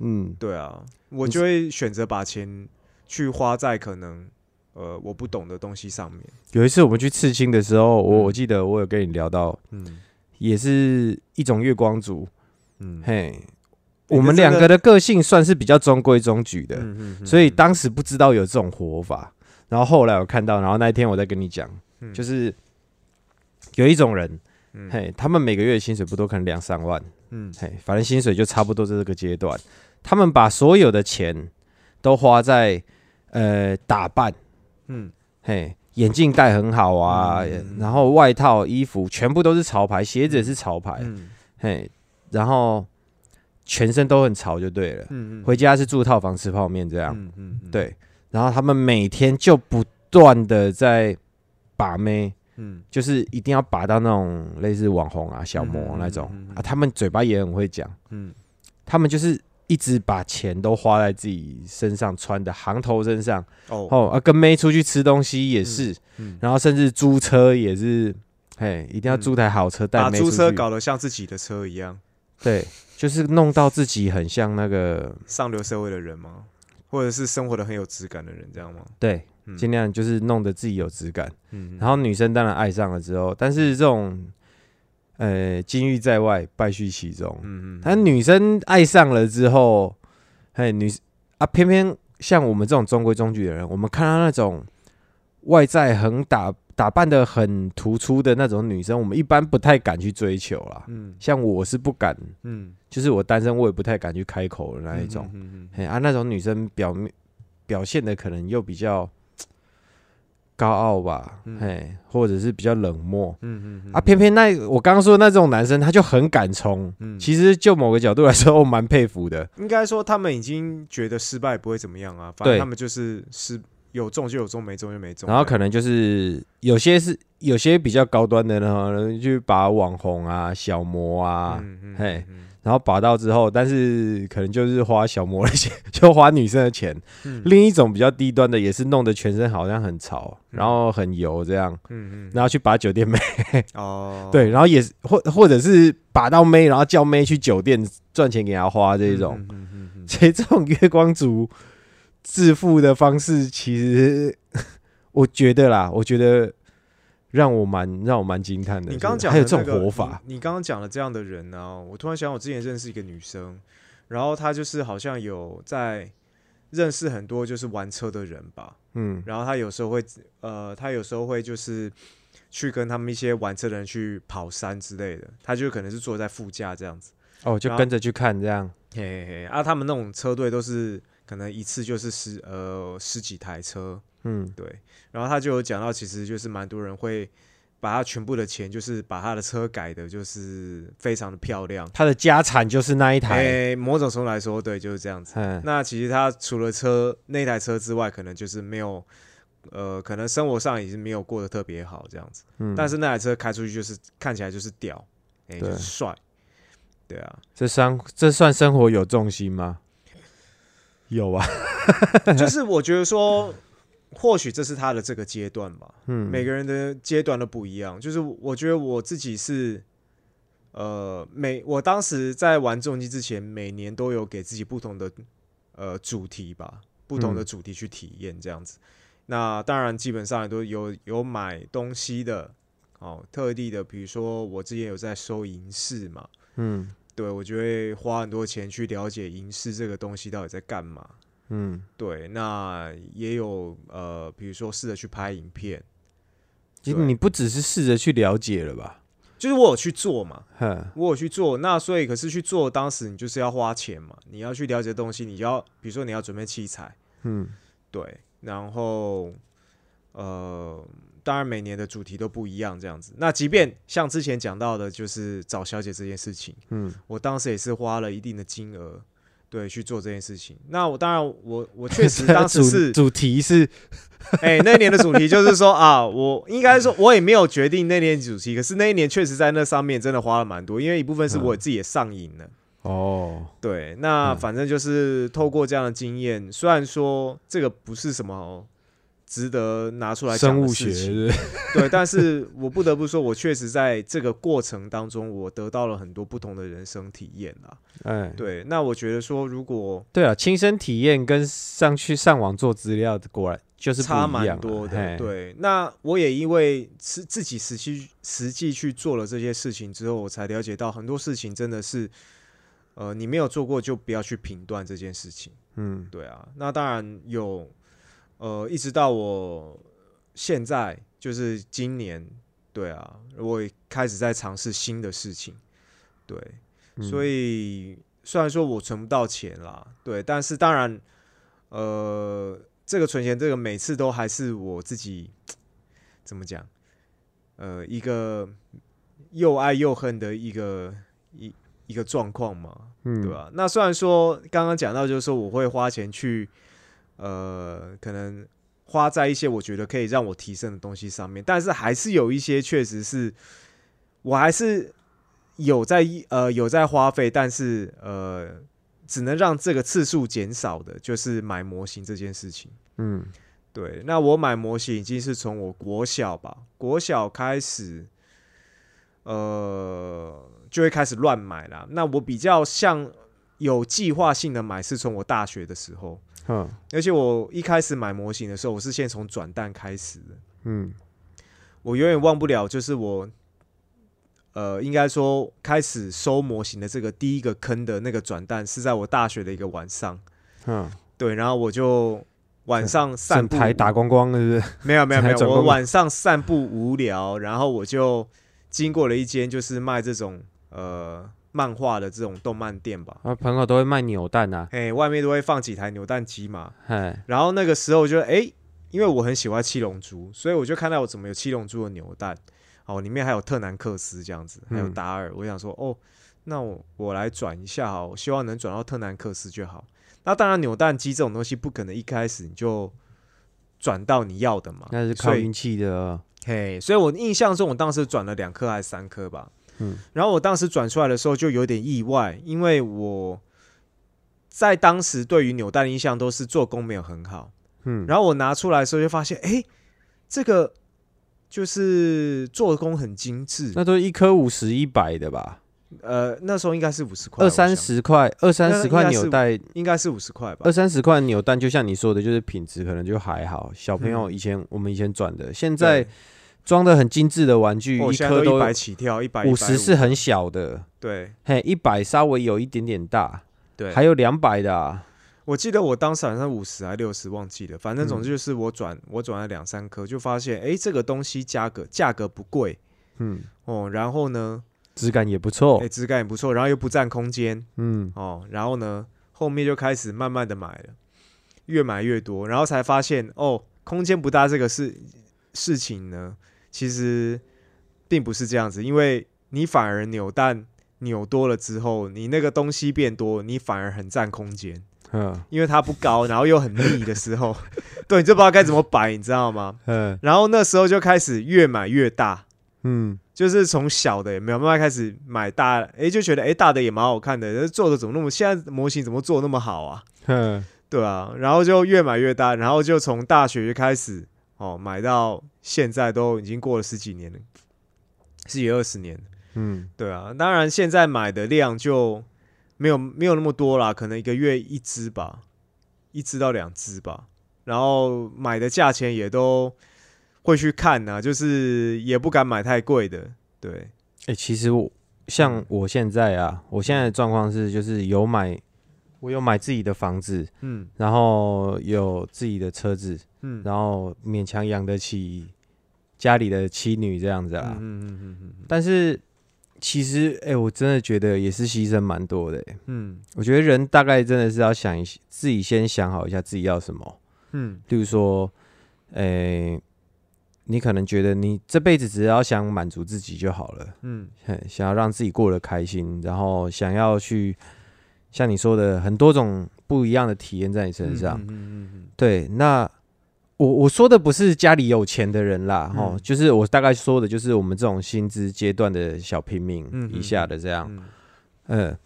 嗯对啊，我就会选择把钱去花在可能呃我不懂的东西上面。有一次我们去刺青的时候，我嗯我记得我有跟你聊到，嗯也是一种月光族，嗯，嘿，我们两个的个性算是比较中规中矩的，所以当时不知道有这种活法，然后后来我看到，然后那一天我再跟你讲，就是有一种人，嗯。嘿，他们每个月薪水不多可能两三万，嗯。嘿，反正薪水就差不多在这个阶段。他们把所有的钱都花在呃打扮，嗯。嘿，眼镜戴很好啊，嗯。然后外套、衣服全部都是潮牌，鞋子也是潮牌，嗯。嘿，然后全身都很潮就对了。嗯嗯，回家是住套房吃泡面这样，嗯嗯嗯，对。然后他们每天就不断的在把妹，嗯。就是一定要把到那种类似网红啊、小模那种、啊，他们嘴巴也很会讲，嗯。他们就是一直把钱都花在自己身上穿的行头身上，哦。哦啊，跟妹出去吃东西也是，嗯，然后甚至租车也是，嘿，一定要租台好车带把妹租车搞得像自己的车一样，对，就是弄到自己很像那个，上流社会的人吗？或者是生活的很有质感的人，这样吗？对，嗯。尽量就是弄得自己有质感。嗯，然后女生当然爱上了之后，但是这种，呃，金玉在外，败絮其中。嗯嗯，但女生爱上了之后，嘿，女啊，偏偏像我们这种中规中矩的人，我们看到那种外在很打打扮的很突出的那种女生，我们一般不太敢去追求啦。嗯像我是不敢，嗯就是我单身，我也不太敢去开口的那一种。嗯嗯嘿啊，那种女生表面表现的可能又比较高傲吧，嗯嘿，或者是比较冷漠。嗯嗯啊，偏偏那我刚刚说的那种男生，他就很敢冲。嗯其实就某个角度来说，我蛮佩服的。应该说他们已经觉得失败不会怎么样啊，反正他们就是失有中就有中，没中就没中。然后可能就是有些是有些比较高端的呢，就把网红啊、小模啊，嗯嗯然后把到之后，但是可能就是花小模的钱，<laughs> 就花女生的钱。嗯另一种比较低端的，也是弄得全身好像很潮，嗯然后很油这样，嗯嗯然后去把酒店妹，哦，<laughs> 对，然后也是或或者是把到妹，然后叫妹去酒店赚钱给她花这一种。嗯嗯嗯嗯 <laughs> 所以这种月光族致富的方式，其实我觉得啦，我觉得让我蛮让我蛮惊叹的。你刚刚讲还有这种活法，你你刚刚讲了这样的人呢、我突然想，我之前认识一个女生，然后她就是好像有在认识很多就是玩车的人吧，嗯。然后她有时候会呃，她有时候会就是去跟他们一些玩车的人去跑山之类的，她就可能是坐在副驾这样子，哦，就跟着去看这样。嘿嘿嘿，啊，他们那种车队都是可能一次就是十呃十几台车，嗯对，然后他就有讲到，其实就是蛮多人会把他全部的钱，就是把他的车改的，就是非常的漂亮。他的家产就是那一台。哎、某种程度来说，对，就是这样子。嗯，那其实他除了车那台车之外，可能就是没有，呃，可能生活上已经没有过得特别好这样子。嗯但是那台车开出去就是看起来就是屌，哎、就是帅，对啊，这生这算生活有重心吗？有啊，<laughs> 就是我觉得说，或许这是他的这个阶段吧。嗯，每个人的阶段都不一样。就是我觉得我自己是，呃，每我当时在玩重机之前，每年都有给自己不同的呃主题吧，不同的主题去体验这样子。那当然，基本上也都有有买东西的哦，特地的，比如说我之前有在收银饰嘛，嗯对我就会花很多钱去了解银饰这个东西到底在干嘛。嗯，对，那也有呃，比如说试着去拍影片，其实你不只是试着去了解了吧？就是我有去做嘛，我有去做，那所以可是去做，当时你就是要花钱嘛，你要去了解东西，你要比如说你要准备器材，嗯对，然后呃，当然每年的主题都不一样，这样子。那即便像之前讲到的，就是找小姐这件事情，嗯，我当时也是花了一定的金额，对，去做这件事情。那我当然我我确实 <laughs> 当时是主题是 <laughs> 哎、那一年的主题就是说啊，我应该说，我也没有决定那年主题，可是那一年确实在那上面真的花了蛮多，因为一部分是我自己也上瘾了。哦，对，那嗯反正就是透过这样的经验，虽然说这个不是什么值得拿出来讲的生物学 <laughs> 对，但是我不得不说，我确实在这个过程当中，我得到了很多不同的人生体验啊。哎，对，那我觉得说，如果对啊，亲身体验跟上去上网做资料，果然就是不差蛮多的。对，那我也因为是自己实际实际去做了这些事情之后，我才了解到很多事情真的是，呃，你没有做过就不要去评断这件事情。嗯对啊，那当然有，呃，一直到我现在就是今年，对啊，我也开始在尝试新的事情，对，所以虽然说我存不到钱啦，对，但是当然，呃，这个存钱这个每次都还是我自己怎么讲，呃，一个又爱又恨的一个一一个状况嘛，嗯，对吧？那虽然说刚刚讲到，就是说我会花钱去，呃，可能花在一些我觉得可以让我提升的东西上面，但是还是有一些确实是我还是有在呃有在花费，但是呃只能让这个次数减少的，就是买模型这件事情。嗯，对，那我买模型已经是从我国小吧，国小开始，呃，就会开始乱买啦。那我比较像有计划性的买，是从我大学的时候，哼，而且我一开始买模型的时候，我是先从转蛋开始的。嗯，我永远忘不了，就是我，呃，应该说开始收模型的这个第一个坑的那个转蛋，是在我大学的一个晚上。哼，对，然后我就晚上散步，台打光光，是不是？没有没有没有，<laughs> 我晚上散步无聊，然后我就经过了一间就是卖这种呃漫画的这种动漫店吧。啊，朋友都会卖扭蛋啊，哎，外面都会放几台扭蛋机嘛。哎，然后那个时候就哎，因为我很喜欢七龙珠，所以我就看到我怎么有七龙珠的扭蛋，哦，里面还有特南克斯这样子，还有嗯达尔。我想说，哦，那我我来转一下哦，我希望能转到特南克斯就好。那当然，扭蛋机这种东西不可能一开始你就转到你要的嘛，那是靠运气的哦。嘿，所以我印象中我当时转了两颗还是三颗吧。嗯，然后我当时转出来的时候就有点意外，因为我在当时对于扭蛋的印象都是做工没有很好。嗯，然后我拿出来的时候就发现，哎，这个就是做工很精致。那都一颗五十一百的吧，呃，那时候应该是五十块，二三十块，二三十块扭蛋，应该是五十块吧二。三十块扭蛋，就像你说的，就是品质可能就还好。小朋友嗯以前我们以前转的，现在对装的很精致的玩具，哦，一颗一百起跳，一百五十。是很小的，对。嘿，一百稍微有一点点大，对，还有两百的啊。我记得我当时好像五十还六十，忘记了。反正总嗯。之就是我转、我转了两三颗，就发现哎、诶这个东西价格价格不贵。嗯，哦，然后呢，质感也不错。哎、错。质感也不错，然后又不占空间。嗯，哦，然后呢，后面就开始慢慢的买了，越买越多，然后才发现哦，空间不大这个事事情呢，其实并不是这样子，因为你反而扭蛋扭多了之后，你那个东西变多，你反而很占空间。嗯因为它不高，然后又很密的时候，<laughs> 对，你就不知道该怎么摆，你知道吗？嗯然后那时候就开始越买越大，嗯，就是从小的也没有慢慢开始买大，诶，就觉得诶大的也蛮好看的，做的怎么那么现在模型怎么做那么好啊？哼，对啊，然后就越买越大，然后就从大学就开始哦买到现在都已经过了十几年了，十几二十年了，嗯对啊，当然现在买的量就没有没有那么多啦，可能一个月一只吧，一只到两只吧。然后买的价钱也都会去看呐、就是也不敢买太贵的。对，哎、其实我像我现在啊，我现在的状况是，就是有买，我有买自己的房子，嗯。然后有自己的车子，嗯，然后勉强养得起家里的妻女这样子啊。嗯嗯嗯嗯嗯但是其实，哎、我真的觉得也是牺牲蛮多的、欸。嗯。我觉得人大概真的是要想一自己先想好一下自己要什么。嗯。例如说，诶、你可能觉得你这辈子只要想满足自己就好了，嗯。想要让自己过得开心，然后想要去像你说的很多种不一样的体验在你身上。嗯嗯嗯对，那我我说的不是家里有钱的人啦，嗯哦、就是我大概说的就是我们这种薪资阶段的小平民嗯以下的这样，嗯嗯。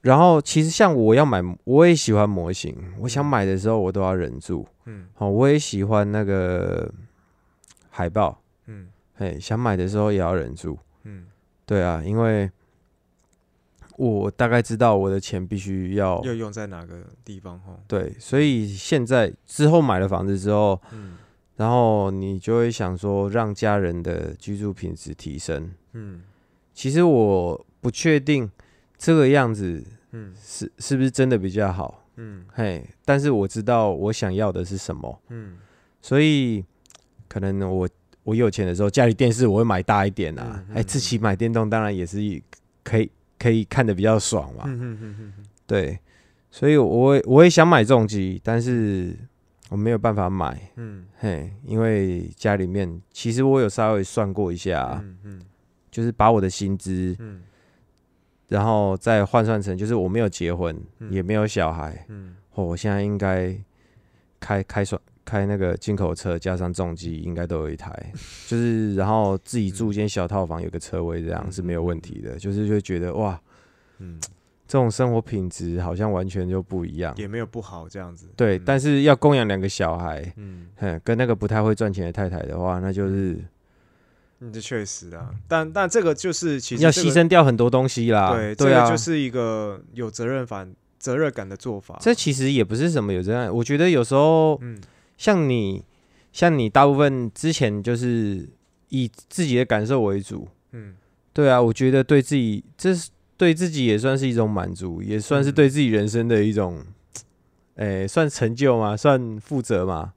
然后其实像我要买，我也喜欢模型，我想嗯买的时候我都要忍住。嗯好，我也喜欢那个海报，嗯嘿，想买的时候也要忍住。嗯，对啊，因为我大概知道我的钱必须要要用在哪个地方哈？对，所以现在之后买了房子之后，嗯然后你就会想说让家人的居住品质提升。嗯其实我不确定这个样子嗯是是不是真的比较好，嗯嘿，但是我知道我想要的是什么。嗯所以可能我我有钱的时候，家里电视我会买大一点啊。哎、嗯嗯自己买电动当然也是可以可以看得比较爽嘛。嗯嗯嗯嗯对，所以我也我也想买重机，但是我没有办法买，嗯。嘿，因为家里面其实我有稍微算过一下，嗯嗯。就是把我的薪资，嗯。然后再换算成就是我没有结婚，嗯。也没有小孩，嗯。哦，我现在应该开开算开那个进口车加上重机，应该都有一台，<laughs> 就是然后自己住一间小套房，有个车位，这样是没有问题的。就是就会觉得哇，嗯，这种生活品质好像完全就不一样。也没有不好这样子。对，嗯但是要供养两个小孩，嗯，哼，跟那个不太会赚钱的太太的话，那就是嗯这确实啊，但但这个就是其实要这个牺牲掉很多东西啦。对，这对啊，个就是一个有责任感、责任感的做法。这其实也不是什么有责任，我觉得有时候嗯像你，像你大部分之前就是以自己的感受为主，嗯。对啊，我觉得对自己这是对自己也算是一种满足，也算是嗯。对自己人生的一种，诶、算成就吗？算负责吗？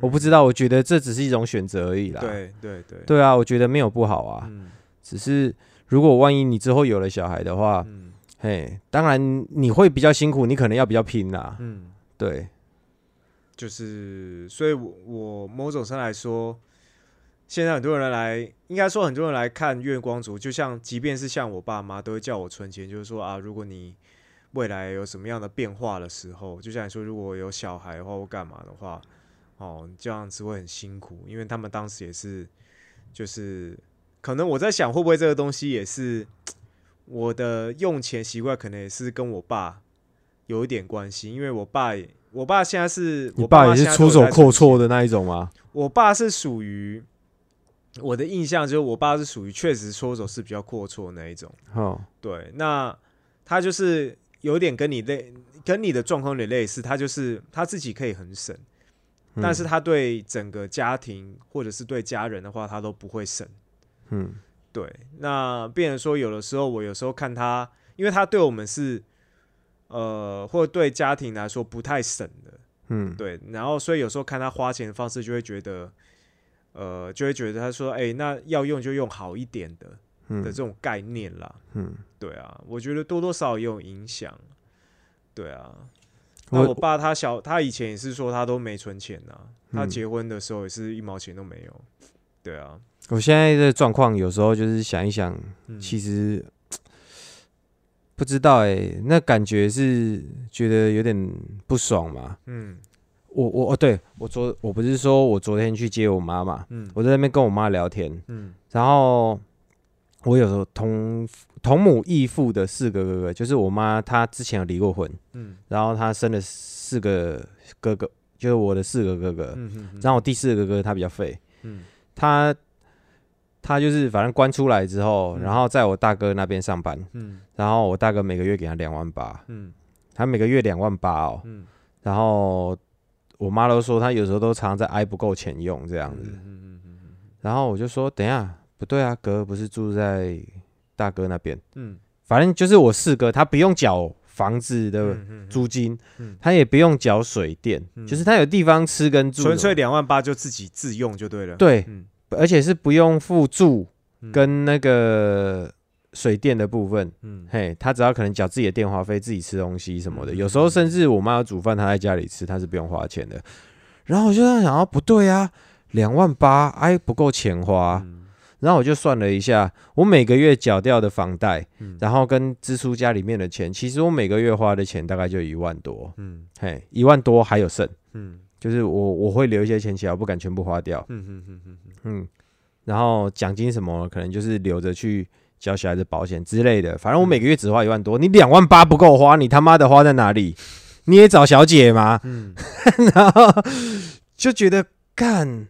我不知道，我觉得这只是一种选择而已啦。对对对，对啊，我觉得没有不好啊，嗯。只是如果万一你之后有了小孩的话，嗯。嘿，当然你会比较辛苦，你可能要比较拼啦。嗯，对，就是，所以我我某种上来说，现在很多人来，应该说很多人来看月光族，就像即便是像我爸妈都会叫我存钱，就是说啊，如果你未来有什么样的变化的时候，就像你说，如果有小孩的话或干嘛的话，哦，这样子会很辛苦，因为他们当时也是，就是可能我在想，会不会这个东西也是我的用钱习惯，可能也是跟我爸有一点关系，因为我爸，我爸现在是你我爸爸也是出手阔绰的那一种吗？我爸是属于我的印象，就是我爸是属于确实出手是比较阔绰那一种。哦，对，那他就是有点跟你类，跟你的状况有点类似，他就是他自己可以很省，嗯但是他对整个家庭或者是对家人的话，他都不会省。嗯对，那变成说有的时候我有时候看他，因为他对我们是呃，或者对家庭来说不太省的，嗯，对，然后所以有时候看他花钱的方式，就会觉得，呃，就会觉得他说，哎、那要用就用好一点的的嗯这种概念啦。嗯，对啊，我觉得多多少少也有影响。对啊，那我我爸他小，他以前也是说他都没存钱呐、他嗯结婚的时候也是一毛钱都没有。对啊，我现在的状况有时候就是想一想，嗯，其实不知道哎、那感觉是觉得有点不爽嘛。嗯。我我哦，对我昨我不是说我昨天去接我妈嘛，嗯。我在那边跟我妈聊天，嗯。然后我有时候同同母异父的四个哥哥，就是我妈她之前有离过婚，嗯。然后她生了四个哥哥，就是我的四个哥哥，嗯嗯，然后我第四个哥哥他比较废，嗯。他他就是反正关出来之后，嗯。然后在我大哥那边上班，嗯。然后我大哥每个月给他两万八，嗯。他每个月两万八哦，嗯。然后我妈都说他有时候都常常在挨不够钱用这样子，嗯嗯嗯然后我就说等一下不对啊，哥不是住在大哥那边，嗯。反正就是我四哥他不用缴房子的嗯租金，嗯。他也不用缴水电，嗯。就是他有地方吃跟住，纯粹两万八就自己自用就对了。，对，嗯而且是不用付住嗯。跟那个水电的部分。嗯。嘿，他只要可能缴自己的电话费，自己吃东西什么的，嗯有时候甚至我妈要煮饭，他在家里吃，他是不用花钱的。然后我就在想，哦，不对啊，两万八，哎，不够钱花。嗯。然后我就算了一下，我每个月缴掉的房贷，嗯。然后跟支出家里面的钱，其实我每个月花的钱大概就一万多，嗯。嘿，一万多还有剩，嗯就是我我会留一些钱起来，我不敢全部花掉，嗯嗯嗯嗯嗯，然后奖金什么可能就是留着去交小孩的保险之类的，反正我每个月只花一万多，你两万八不够花，你他妈的花在哪里？你也找小姐吗？嗯 <laughs> 然后就觉得干，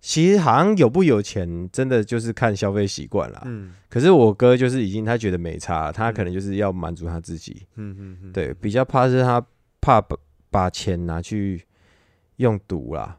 其实好像有不有钱，真的就是看消费习惯了。嗯可是我哥就是已经他觉得没差，他可能就是要满足他自己，嗯嗯嗯，对，比较怕是他怕把把钱拿去用毒啦。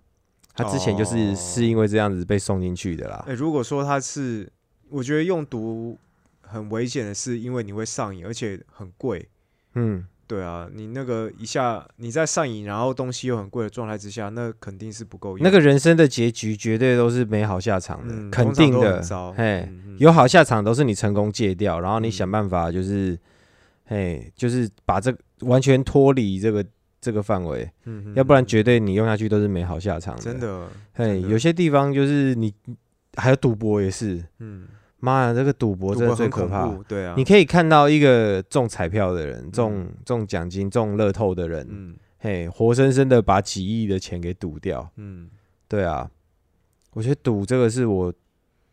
他之前就是哦是因为这样子被送进去的啦。哎、如果说他是，我觉得用毒很危险的是，因为你会上瘾，而且很贵。嗯，对啊，你那个一下你在上瘾，然后东西又很贵的状态之下，那肯定是不够用。那个人生的结局绝对都是没好下场的，嗯肯定的。嘿，嗯嗯有好下场都是你成功戒掉，然后你嗯想办法就是，嘿，就是把这个完全脱离这个这个范围，要不然嗯绝对你用下去都是没好下场的。真，的，嘿，有些地方就是你还有赌博也是，嗯，妈呀，这个赌博真的很最可怕。对啊，你可以看到一个中彩票的人，中中奖金、中乐透的人，嗯。嘿，活生生的把几亿的钱给赌掉。嗯。对啊，我觉得赌这个是我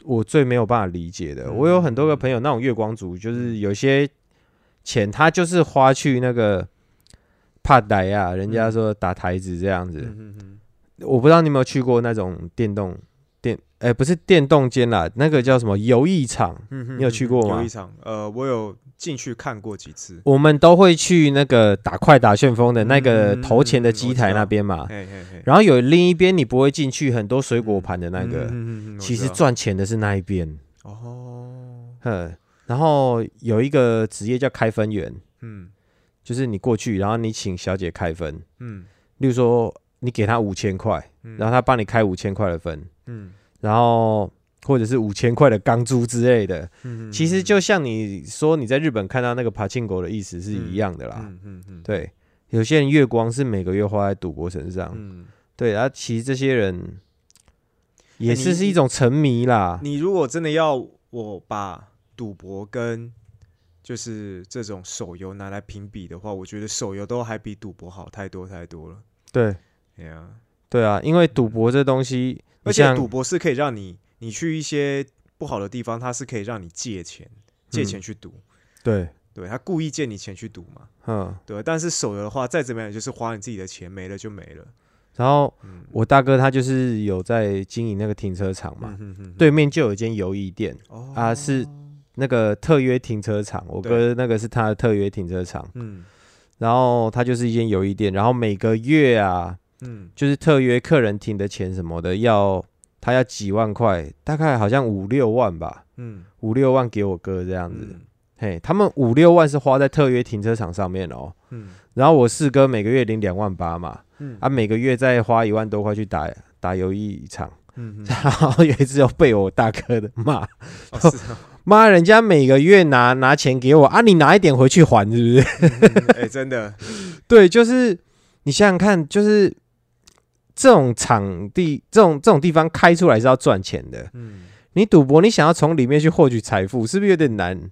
我最没有办法理解的。嗯。我有很多个朋友，那种月光族，就是有些钱他就是花去那个怕台啊，人家说打台子这样子。嗯嗯嗯，我不知道你有没有去过那种电动电，哎、不是电动间啦，那个叫什么游艺场，嗯你有去过吗？游艺场，呃，我有进去看过几次。我们都会去那个打快打旋风的那个嗯投钱的机台那边嘛。然后有另一边你不会进去，很多水果盘的那个，嗯嗯嗯嗯其实赚钱的是那一边。哦，哼，然后有一个职业叫开分员，嗯就是你过去，然后你请小姐开分，嗯。例如说你给她五千块，嗯，然后她帮你开五千块的分，嗯。然后或者是五千块的钢珠之类的，嗯，其实就像你说你在日本看到那个爬庆狗的意思是一样的啦。嗯嗯嗯，对，有些人月光是每个月花在赌博身上，嗯，对，然后其实这些人也是是一种沉迷啦。你如果真的要我把赌博跟就是这种手游拿来评比的话，我觉得手游都还比赌博好太多太多了。对对啊，对啊，因为赌博这东西，而且赌博是可以让你你去一些不好的地方，它是可以让你借钱借嗯钱去赌。对，对他故意借你钱去赌嘛，嗯，对，但是手游的话，再怎么样也就是花你自己的钱，没了就没了。然后嗯，我大哥他就是有在经营那个停车场嘛，嗯哼哼，对面就有一间游艺店，哦啊是那个特约停车场，我哥那个是他的特约停车场，嗯。然后他就是一间游艺店，然后每个月啊，嗯。就是特约客人停的钱什么的，要他要几万块，大概好像五六万吧，嗯。五六万给我哥这样子，嗯。嘿，他们五六万是花在特约停车场上面哦，嗯。然后我四哥每个月领两万八嘛，嗯。啊，每个月再花一万多块去打打游艺场，嗯，<laughs> 然后有一次又被我大哥的骂，哦是啊，妈，人家每个月拿拿钱给我啊，你拿一点回去还，是不是？嗯哎，<laughs> 真的，对，就是你想想看，就是这种场地、这种这种地方开出来是要赚钱的。嗯你赌博，你想要从里面去获取财富，是不是有点难？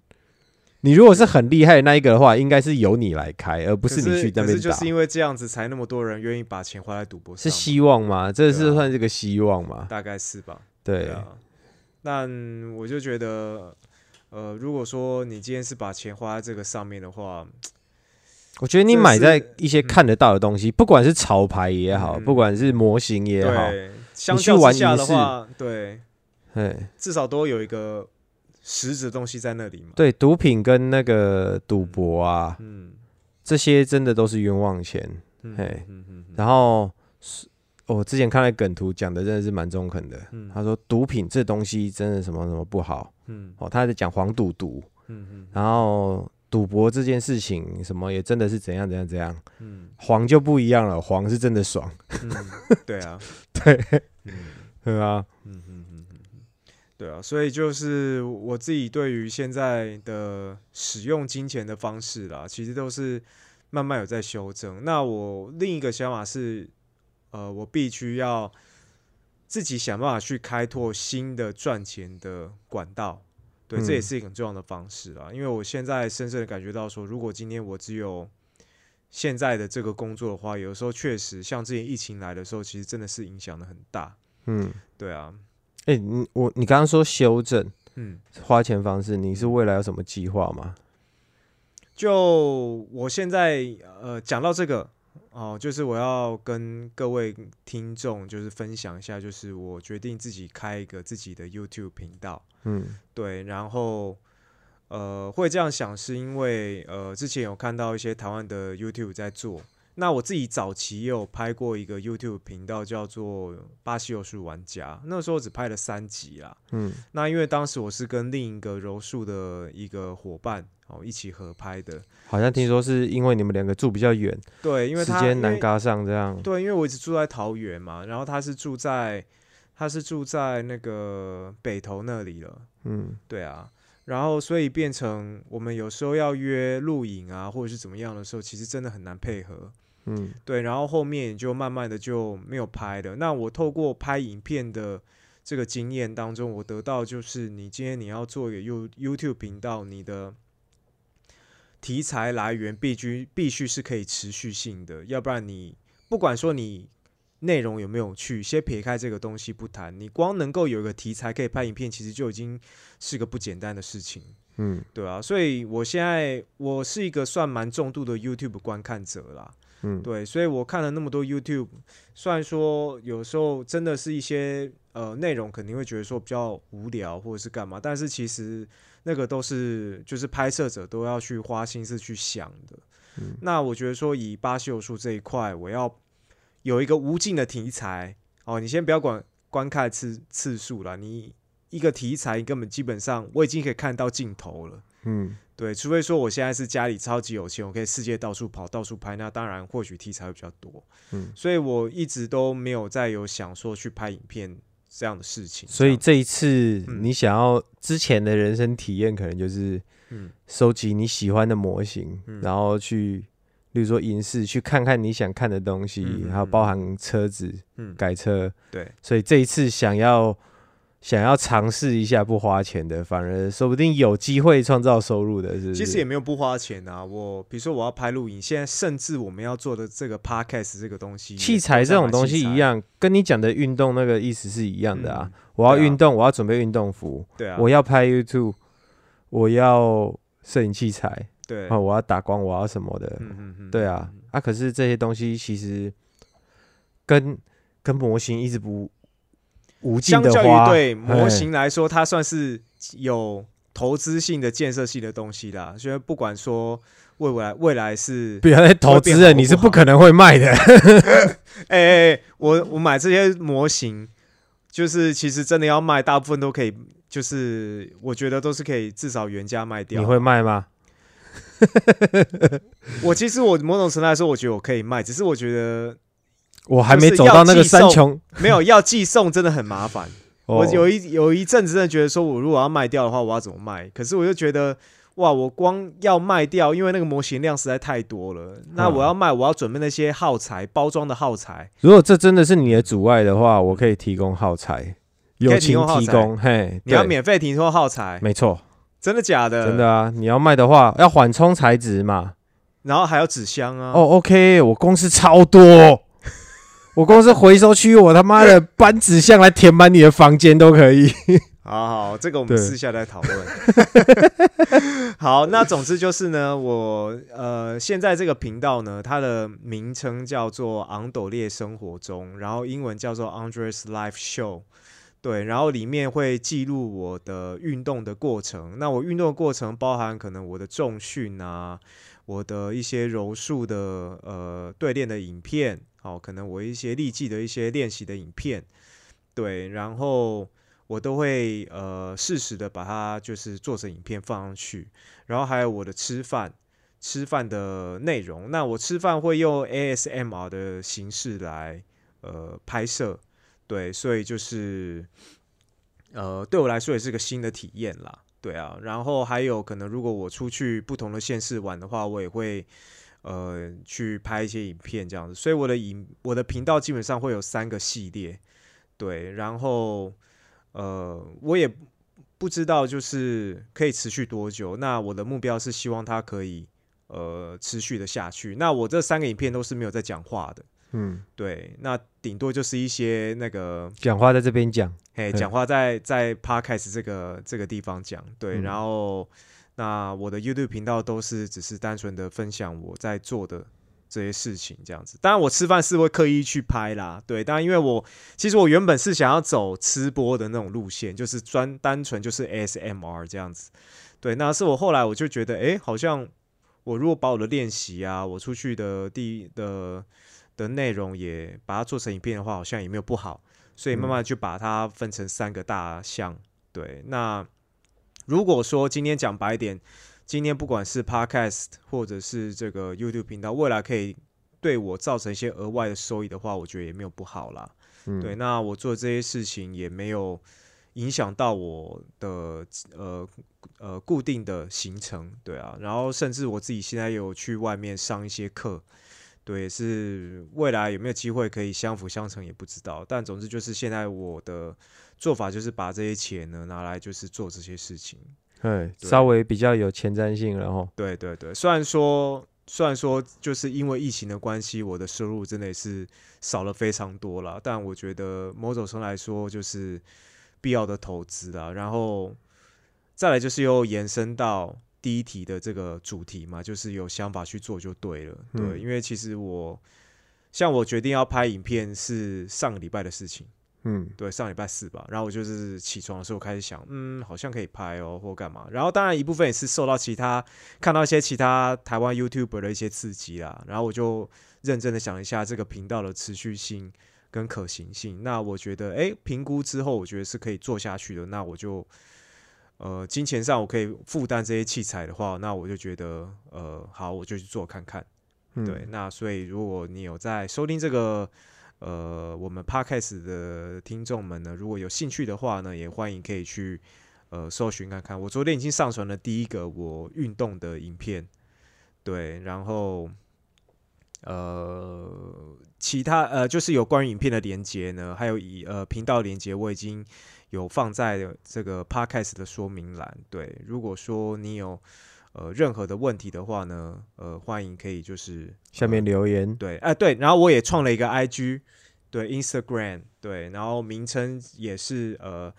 你如果是很厉害的那一个的话，应该是由你来开，而不不是你去那边打可是就是。因为这样子，才那么多人愿意把钱花在赌博上是，希望吗？这是算是个希望吗？大概是吧？对，啊，但我就觉得，呃，如果说你今天是把钱花在这个上面的话，我觉得你买在一些看得到的东西，不管是潮牌也好，嗯不管是模型也好，对，相去玩较之下的话，对，哎，至少都有一个实质的东西在那里嘛。对，毒品跟那个赌博啊，嗯，这些真的都是冤枉钱。嗯然后是我之前看了梗图讲的真的是蛮中肯的，嗯。他说毒品这东西真的什么什么不好嗯。哦，他在讲黄赌毒，嗯嗯然后赌博这件事情什么也真的是怎样怎样怎样，嗯。黄就不一样了，黄是真的爽，嗯，对啊，<laughs> 对，<laughs> 嗯。<laughs> 对啊，嗯嗯嗯嗯嗯，对啊，所以就是我自己对于现在的使用金钱的方式啦，其实都是慢慢有在修正。那我另一个想法是，呃，我必须要自己想办法去开拓新的赚钱的管道。对，这也嗯是一个很重要的方式啊，因为我现在深深的感觉到说，如果今天我只有现在的这个工作的话，有时候确实像之前疫情来的时候，其实真的是影响的很大。嗯，对啊，哎、你我你刚刚说修正嗯，花钱方式，你是未来有什么计划吗？就我现在呃讲到这个哦，就是我要跟各位听众就是分享一下，就是我决定自己开一个自己的 YouTube 频道，嗯。对，然后呃会这样想是因为呃之前有看到一些台湾的 YouTube 在做，那我自己早期也有拍过一个 YouTube 频道，叫做巴西柔术玩家。那时候只拍了三集啦。嗯，那因为当时我是跟另一个柔术的一个伙伴哦一起合拍的。好像听说是因为你们两个住比较远，对，因为时间难嘎上这样。对，因为我一直住在桃园嘛，然后他是住在他是住在那个北投那里了。嗯，对啊，然后所以变成我们有时候要约录影啊，或者是怎么样的时候，其实真的很难配合。嗯，对，然后后面也就慢慢的就没有拍了。那我透过拍影片的这个经验当中，我得到就是，你今天你要做一个 You YouTube 频道，你的题材来源必须必须是可以持续性的，要不然你不管说你内容有没有趣，先撇开这个东西不谈，你光能够有一个题材可以拍影片，其实就已经是个不简单的事情。嗯，对啊，所以我现在我是一个算蛮重度的 YouTube 观看者啦。嗯，对，所以我看了那么多 YouTube，虽然说有时候真的是一些呃内容肯定会觉得说比较无聊或者是干嘛，但是其实那个都是就是拍摄者都要去花心思去想的。嗯那我觉得说以巴西柔术这一块，我要有一个无尽的题材哦，你先不要管观看次次数了，你一个题材根本基本上我已经可以看到尽头了。嗯，对，除非说我现在是家里超级有钱，我可以世界到处跑、到处拍，那当然或许题材会比较多。嗯，所以我一直都没有再有想说去拍影片这样的事情。所以这一次嗯你想要之前的人生体验，可能就是嗯收集你喜欢的模型，嗯然后去，例如说影视去看看你想看的东西，嗯嗯还有包含车子嗯，改车。对，所以这一次想要想要尝试一下不花钱的，反而说不定有机会创造收入的，是不是？其实也没有不花钱啊。我比如说我要拍录影，现在甚至我们要做的这个 podcast 这个东西，器材这种东西一，样，跟你讲的运动那个意思是一样的啊。我要运动，我要准备运动服，对啊，我要拍 YouTube，我要摄影器材，对，啊，我要打光，我要什么的，嗯嗯嗯，对啊，啊，可是这些东西其实跟跟模型一直不无尽相较的花，于对模型来说，它算是有投资性的、建设性的东西啦。所以不管说未来未来是，不要再投资了，你是不可能会卖的。哎 <laughs> 哎、哎我我买这些模型，就是其实真的要卖，大部分都可以，就是我觉得都是可以至少原价卖掉。你会卖吗？<laughs> 我其实我某种程度来说，我觉得我可以卖，只是我觉得我还没走到那个寄送三穷。没有要寄送真的很麻烦。<laughs> 我哦有一有一阵子真的觉得说，我如果要卖掉的话，我要怎么卖？可是我就觉得，哇，我光要卖掉，因为那个模型量实在太多了。那嗯我要卖，我要准备那些耗材、包装的耗材。如果这真的是你的阻碍的话，我可以提供耗材，友情供提供。嘿，你要免费提供耗材，没错，真的假的？真的啊！你要卖的话，要缓冲材质嘛。然后还有纸箱啊。哦，OK，我公司超多，<laughs> 我公司回收区，我他妈的 <laughs> 搬纸箱来填满你的房间都可以。<laughs> 好好，这个我们私下再讨论。好，那总之就是呢，我呃现在这个频道呢，它的名称叫做昂斗列生活中，然后英文叫做 Andres Life Show。对，然后里面会记录我的运动的过程。那我运动的过程包含可能我的重训啊，我的一些柔术的呃对练的影片，好、可能我一些力技的一些练习的影片，对，然后我都会呃适时的把它就是做成影片放上去，然后还有我的吃饭吃饭的内容。那我吃饭会用 ASMR 的形式来呃拍摄，对，所以就是呃对我来说也是个新的体验啦。对啊，然后还有可能，如果我出去不同的县市玩的话，我也会呃去拍一些影片这样子。所以我的影我的频道基本上会有三个系列，对，然后呃我也不知道就是可以持续多久。那我的目标是希望它可以呃持续的下去。那我这三个影片都是没有在讲话的，嗯，对，那顶多就是一些那个讲话在这边讲，嘿，对讲话在在 podcast 这个这个地方讲，对，嗯。然后那我的 YouTube 频道都是只是单纯的分享我在做的这些事情这样子。当然，我吃饭是会刻意去拍啦，对，当然因为我其实我原本是想要走吃播的那种路线，就是专单纯就是 ASMR 这样子，对，那是我后来我就觉得，哎，好像我如果把我的练习啊，我出去的第的的内容也把它做成影片的话，好像也没有不好。所以慢慢就把它分成三个大项。对，那如果说今天讲白一点，今天不管是 Podcast 或者是这个 YouTube 频道，未来可以对我造成一些额外的收益的话，我觉得也没有不好啦。对，那我做这些事情也没有影响到我的呃呃固定的行程。对啊，然后甚至我自己现在有去外面上一些课。对，是未来有没有机会可以相辅相成也不知道，但总之就是现在我的做法就是把这些钱呢拿来就是做这些事情，对，稍微比较有前瞻性，然后对对对，虽然说虽然说就是因为疫情的关系，我的收入真的也是少了非常多了，但我觉得某种程度来说就是必要的投资啦，然后再来就是又延伸到。第一题的这个主题嘛，就是有想法去做就对了，对，因为其实我像我决定要拍影片是上个礼拜的事情，嗯，对，上礼拜四吧，然后我就是起床的时候开始想，嗯，好像可以拍哦，或干嘛，然后当然一部分也是受到其他看到一些其他台湾 YouTuber 的一些刺激啦，然后我就认真的想一下这个频道的持续性跟可行性，那我觉得，哎，评估之后我觉得是可以做下去的，那我就。呃，金钱上我可以负担这些器材的话，那我就觉得，呃，好，我就去做看看。对，那所以如果你有在收听这个，呃，我们 podcast 的听众们呢，如果有兴趣的话呢，也欢迎可以去呃搜寻看看。我昨天已经上传了第一个我运动的影片，对，然后呃，其他呃就是有关于影片的连接呢，还有以呃频道连接，我已经。有放在这个 podcast 的说明栏。对，如果说你有呃任何的问题的话呢，呃，欢迎可以就是下面留言。对，哎对，然后我也创了一个 IG，对，Instagram，对，然后名称也是呃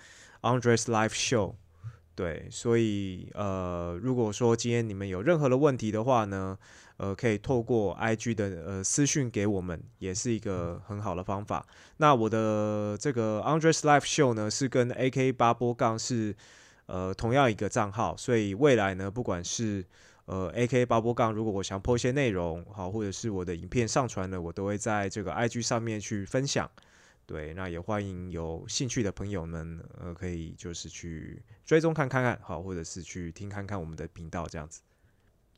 Andres Live Show。对，所以呃，如果说今天你们有任何的问题的话呢？呃，可以透过 IG 的呃私讯给我们，也是一个很好的方法。那我的这个 Andres Live Show 呢，是跟 AK 八波杠是呃同样一个账号，所以未来呢，不管是呃 AK 八波杠，如果我想播一些内容，好，或者是我的影片上传了，我都会在这个 IG 上面去分享。对，那也欢迎有兴趣的朋友们，呃，可以就是去追踪看看看，好，或者是去听看看我们的频道这样子。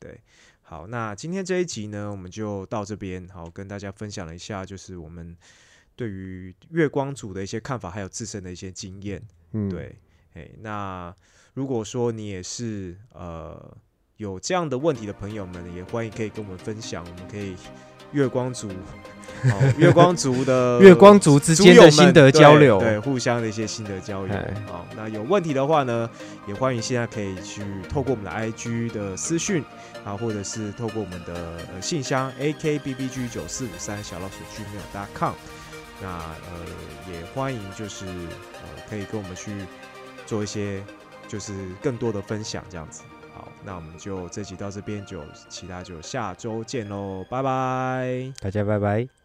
对。好，那今天这一集呢，我们就到这边。好，跟大家分享了一下，就是我们对于月光族的一些看法，还有自身的一些经验。嗯，对，哎，那如果说你也是呃有这样的问题的朋友们，也欢迎可以跟我们分享，我们可以。月光族，月光族的 <laughs> 月光族之间的心得交流，对，互相的一些心得交流。好，那有问题的话呢，也欢迎现在可以去透过我们的 IG 的私讯啊，或者是透过我们的呃信箱 akbbg 九四五三小老鼠 gmail.com。那呃，也欢迎就是呃，可以跟我们去做一些就是更多的分享，这样子。好，那我们就这集到这边，就其他就下周见喽，拜拜，大家拜拜。